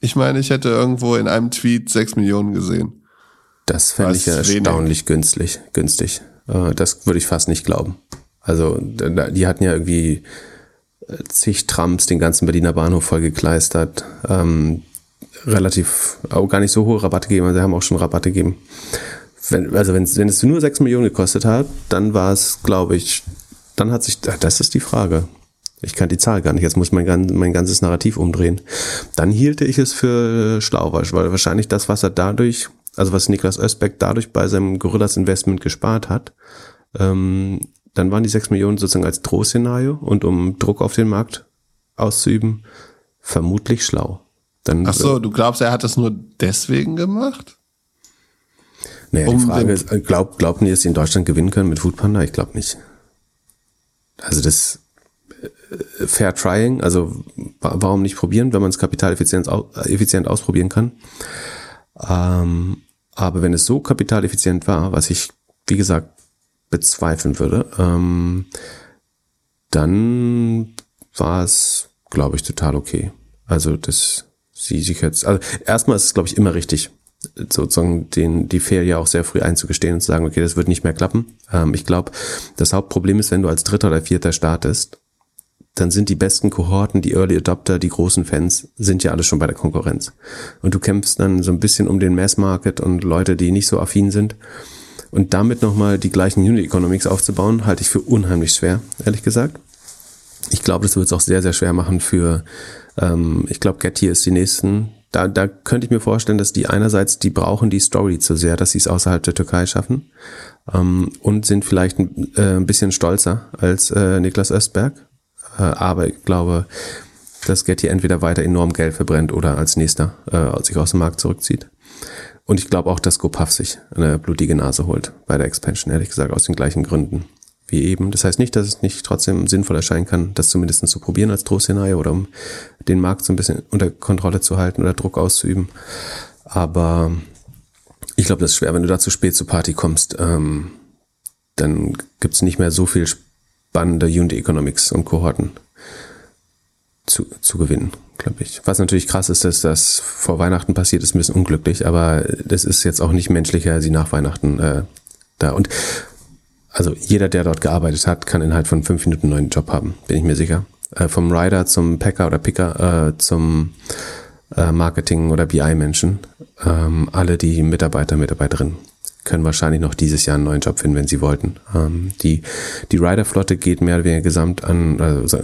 [SPEAKER 2] Ich meine, ich hätte irgendwo in einem Tweet 6 Millionen gesehen.
[SPEAKER 1] Das fände ich ja erstaunlich günstig. günstig. Äh, das würde ich fast nicht glauben. Also, die hatten ja irgendwie äh, zig Trams den ganzen Berliner Bahnhof vollgekleistert. Ähm, relativ, auch gar nicht so hohe Rabatte gegeben, also sie haben auch schon Rabatte gegeben. Wenn, also wenn, wenn es nur 6 Millionen gekostet hat, dann war es, glaube ich, dann hat sich, das ist die Frage. Ich kann die Zahl gar nicht. Jetzt muss ich mein, mein ganzes Narrativ umdrehen. Dann hielte ich es für schlau, weil wahrscheinlich das, was er dadurch, also was Niklas Östbeck dadurch bei seinem Gorillas Investment gespart hat, ähm, dann waren die sechs Millionen sozusagen als Drohszenario und um Druck auf den Markt auszuüben, vermutlich schlau.
[SPEAKER 2] Dann, Ach so, du glaubst, er hat das nur deswegen gemacht?
[SPEAKER 1] Naja, um die Frage ist, glaub, glaubt ihr, dass sie in Deutschland gewinnen können mit Foodpanda? Ich glaube nicht. Also das, Fair Trying, also warum nicht probieren, wenn man es kapitaleffizient effizient ausprobieren kann. Ähm, aber wenn es so kapitaleffizient war, was ich, wie gesagt, bezweifeln würde, ähm, dann war es, glaube ich, total okay. Also das sie sich jetzt, also erstmal ist es, glaube ich, immer richtig, sozusagen den, die Failure auch sehr früh einzugestehen und zu sagen, okay, das wird nicht mehr klappen. Ähm, ich glaube, das Hauptproblem ist, wenn du als Dritter oder Vierter startest, dann sind die besten Kohorten, die Early Adopter, die großen Fans, sind ja alle schon bei der Konkurrenz. Und du kämpfst dann so ein bisschen um den Mass Market und Leute, die nicht so affin sind. Und damit nochmal die gleichen Unit Economics aufzubauen, halte ich für unheimlich schwer, ehrlich gesagt. Ich glaube, das wird es auch sehr, sehr schwer machen für, ähm, ich glaube, Getty ist die nächsten. Da, da könnte ich mir vorstellen, dass die einerseits, die brauchen die Story zu sehr, dass sie es außerhalb der Türkei schaffen ähm, und sind vielleicht ein, äh, ein bisschen stolzer als äh, Niklas Östberg, aber ich glaube, dass Getty entweder weiter enorm Geld verbrennt oder als nächster äh, sich aus dem Markt zurückzieht. Und ich glaube auch, dass GoPuff sich eine blutige Nase holt bei der Expansion, ehrlich gesagt, aus den gleichen Gründen wie eben. Das heißt nicht, dass es nicht trotzdem sinnvoll erscheinen kann, das zumindest zu probieren als Drohszenario oder um den Markt so ein bisschen unter Kontrolle zu halten oder Druck auszuüben. Aber ich glaube, das ist schwer, wenn du da zu spät zur Party kommst, ähm, dann gibt's nicht mehr so viel spannende Unit Economics und Kohorten. zu, zu gewinnen, glaube ich. Was natürlich krass ist, dass das vor Weihnachten passiert ist, ein bisschen unglücklich, aber das ist jetzt auch nicht menschlicher, sie nach Weihnachten äh, da. Und also jeder, der dort gearbeitet hat, kann innerhalb von fünf Minuten einen neuen Job haben, bin ich mir sicher. Äh, vom Rider zum Packer oder Picker äh, zum äh, Marketing- oder BI-Menschen. Ähm, alle die Mitarbeiter, Mitarbeiterinnen können wahrscheinlich noch dieses Jahr einen neuen Job finden, wenn sie wollten. Ähm, die die Rider-Flotte geht mehr oder weniger gesamt an, also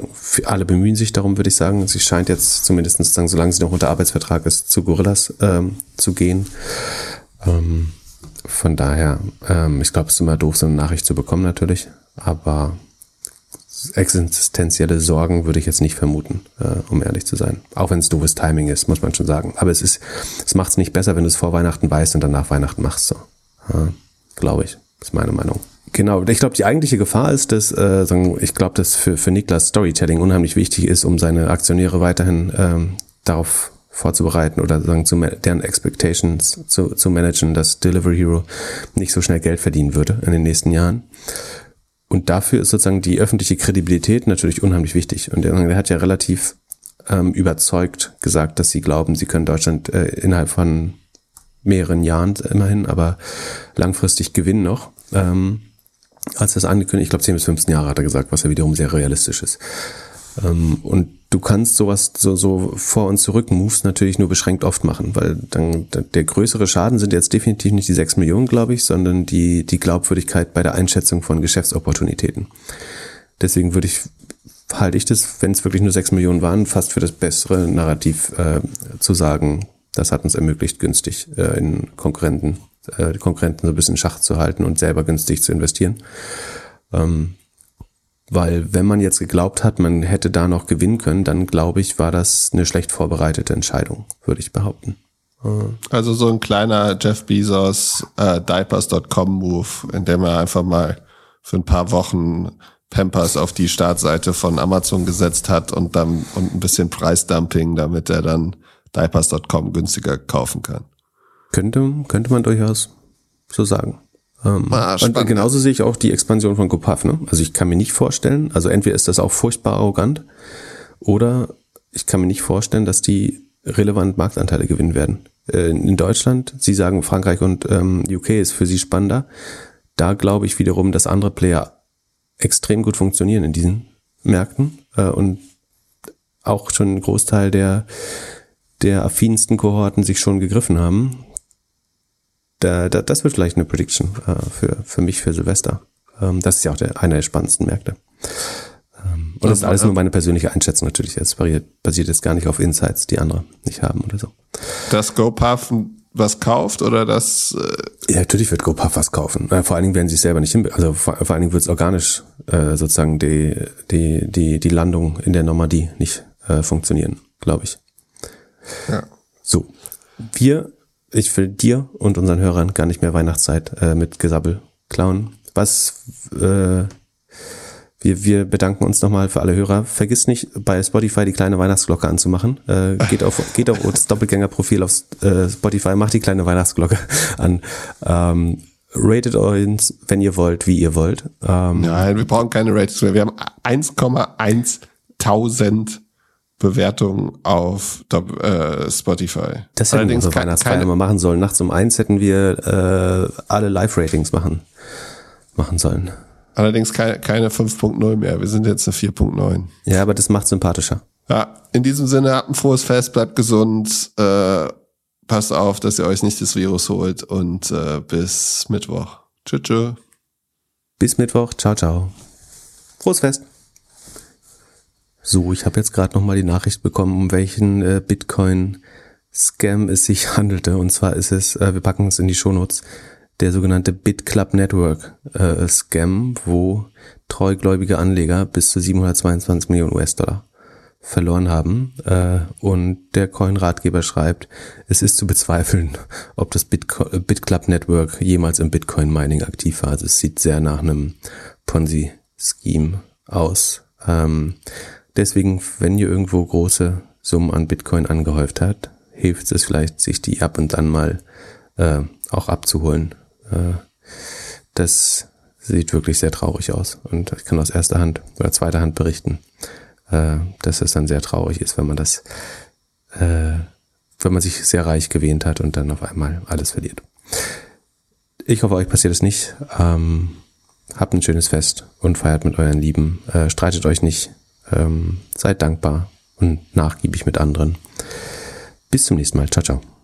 [SPEAKER 1] alle bemühen sich darum, würde ich sagen. Sie scheint jetzt zumindest sozusagen, solange sie noch unter Arbeitsvertrag ist, zu Gorillas ähm, zu gehen. Ähm, von daher, ähm, ich glaube, es ist immer doof, so eine Nachricht zu bekommen natürlich, aber existenzielle Sorgen würde ich jetzt nicht vermuten, äh, um ehrlich zu sein. Auch wenn es doofes Timing ist, muss man schon sagen. Aber es ist, es macht es nicht besser, wenn du es vor Weihnachten weißt und dann nach Weihnachten machst. So, ja, glaube ich, ist meine Meinung. Genau, ich glaube, die eigentliche Gefahr ist, dass äh, ich glaube, dass für, für Niklas Storytelling unheimlich wichtig ist, um seine Aktionäre weiterhin ähm, darauf vorzubereiten oder sagen, zu, deren Expectations zu, zu managen, dass Delivery Hero nicht so schnell Geld verdienen würde in den nächsten Jahren. Und dafür ist sozusagen die öffentliche Kredibilität natürlich unheimlich wichtig. Und er hat ja relativ ähm, überzeugt gesagt, dass sie glauben, sie können Deutschland äh, innerhalb von mehreren Jahren immerhin, aber langfristig gewinnen noch. Ähm, als er es angekündigt, ich glaube 10 bis 15 Jahre hat er gesagt, was ja wiederum sehr realistisch ist. Ähm, und du kannst sowas, so, so vor und zurück Moves natürlich nur beschränkt oft machen, weil dann der größere Schaden sind jetzt definitiv nicht die 6 Millionen, glaube ich, sondern die, die Glaubwürdigkeit bei der Einschätzung von Geschäftsopportunitäten. Deswegen würde ich, halte ich das, wenn es wirklich nur 6 Millionen waren, fast für das bessere Narrativ äh, zu sagen, das hat uns ermöglicht, günstig äh, in Konkurrenten, äh, Konkurrenten so ein bisschen Schach zu halten und selber günstig zu investieren. Ähm, weil wenn man jetzt geglaubt hat, man hätte da noch gewinnen können, dann glaube ich, war das eine schlecht vorbereitete Entscheidung, würde ich behaupten.
[SPEAKER 2] Also so ein kleiner Jeff Bezos äh, Diapers.com Move, in dem er einfach mal für ein paar Wochen Pampers auf die Startseite von Amazon gesetzt hat und dann und ein bisschen Preisdumping, damit er dann Diapers.com günstiger kaufen kann.
[SPEAKER 1] Könnte, könnte man durchaus so sagen. Ähm, ah, und genauso sehe ich auch die Expansion von GoPuff. Ne? Also ich kann mir nicht vorstellen, also entweder ist das auch furchtbar arrogant oder ich kann mir nicht vorstellen, dass die relevant Marktanteile gewinnen werden. Äh, in Deutschland, Sie sagen Frankreich und ähm, UK ist für Sie spannender. Da glaube ich wiederum, dass andere Player extrem gut funktionieren in diesen Märkten äh, und auch schon ein Großteil der der affinsten Kohorten sich schon gegriffen haben da, da, das wird vielleicht eine Prediction äh, für, für mich für Silvester. Ähm, das ist ja auch der, einer der spannendsten Märkte. Ähm, und das ist alles nur meine persönliche Einschätzung natürlich. Es basiert jetzt gar nicht auf Insights, die andere nicht haben oder so.
[SPEAKER 2] Dass GoPuff was kauft oder das?
[SPEAKER 1] Äh ja, natürlich wird GoPuff was kaufen. Äh, vor allen Dingen werden sie es selber nicht hin, also vor, vor allen Dingen wird es organisch äh, sozusagen die, die, die, die Landung in der Normandie nicht äh, funktionieren, glaube ich. Ja. So. Wir ich will dir und unseren Hörern gar nicht mehr Weihnachtszeit äh, mit Gesabbel klauen. Was äh, wir, wir bedanken uns nochmal für alle Hörer. Vergiss nicht, bei Spotify die kleine Weihnachtsglocke anzumachen. Äh, geht auf, geht auf das Doppelgängerprofil auf äh, Spotify, macht die kleine Weihnachtsglocke an. Ähm, ratet uns, wenn ihr wollt, wie ihr wollt.
[SPEAKER 2] Ähm, Nein, wir brauchen keine Ratings mehr. Wir haben 1,1 tausend Bewertung auf äh, Spotify.
[SPEAKER 1] Das hätten Allerdings wir unsere Weihnachtsfeier immer machen sollen. Nachts um eins hätten wir äh, alle Live-Ratings machen, machen sollen.
[SPEAKER 2] Allerdings keine, keine 5.0 mehr. Wir sind jetzt eine 4.9.
[SPEAKER 1] Ja, aber das macht sympathischer.
[SPEAKER 2] Ja, in diesem Sinne, habt ein frohes Fest, bleibt gesund, äh, passt auf, dass ihr euch nicht das Virus holt und äh, bis Mittwoch. Tschüss. tschüss.
[SPEAKER 1] Bis Mittwoch. Ciao, ciao. Frohes Fest. So, ich habe jetzt gerade nochmal die Nachricht bekommen, um welchen äh, Bitcoin-Scam es sich handelte. Und zwar ist es, äh, wir packen es in die Shownotes, der sogenannte BitClub Network äh, Scam, wo treugläubige Anleger bis zu 722 Millionen US-Dollar verloren haben. Äh, und der Coin-Ratgeber schreibt, es ist zu bezweifeln, ob das BitClub Network jemals im Bitcoin-Mining aktiv war. Also es sieht sehr nach einem Ponzi-Scheme aus. Ähm, Deswegen, wenn ihr irgendwo große Summen an Bitcoin angehäuft habt, hilft es vielleicht, sich die ab und an mal äh, auch abzuholen. Äh, das sieht wirklich sehr traurig aus. Und ich kann aus erster Hand oder zweiter Hand berichten, äh, dass es dann sehr traurig ist, wenn man das, äh, wenn man sich sehr reich gewähnt hat und dann auf einmal alles verliert. Ich hoffe, euch passiert es nicht. Ähm, habt ein schönes Fest und feiert mit euren Lieben. Äh, streitet euch nicht. Ähm, seid dankbar und nachgiebig mit anderen. Bis zum nächsten Mal. Ciao, ciao.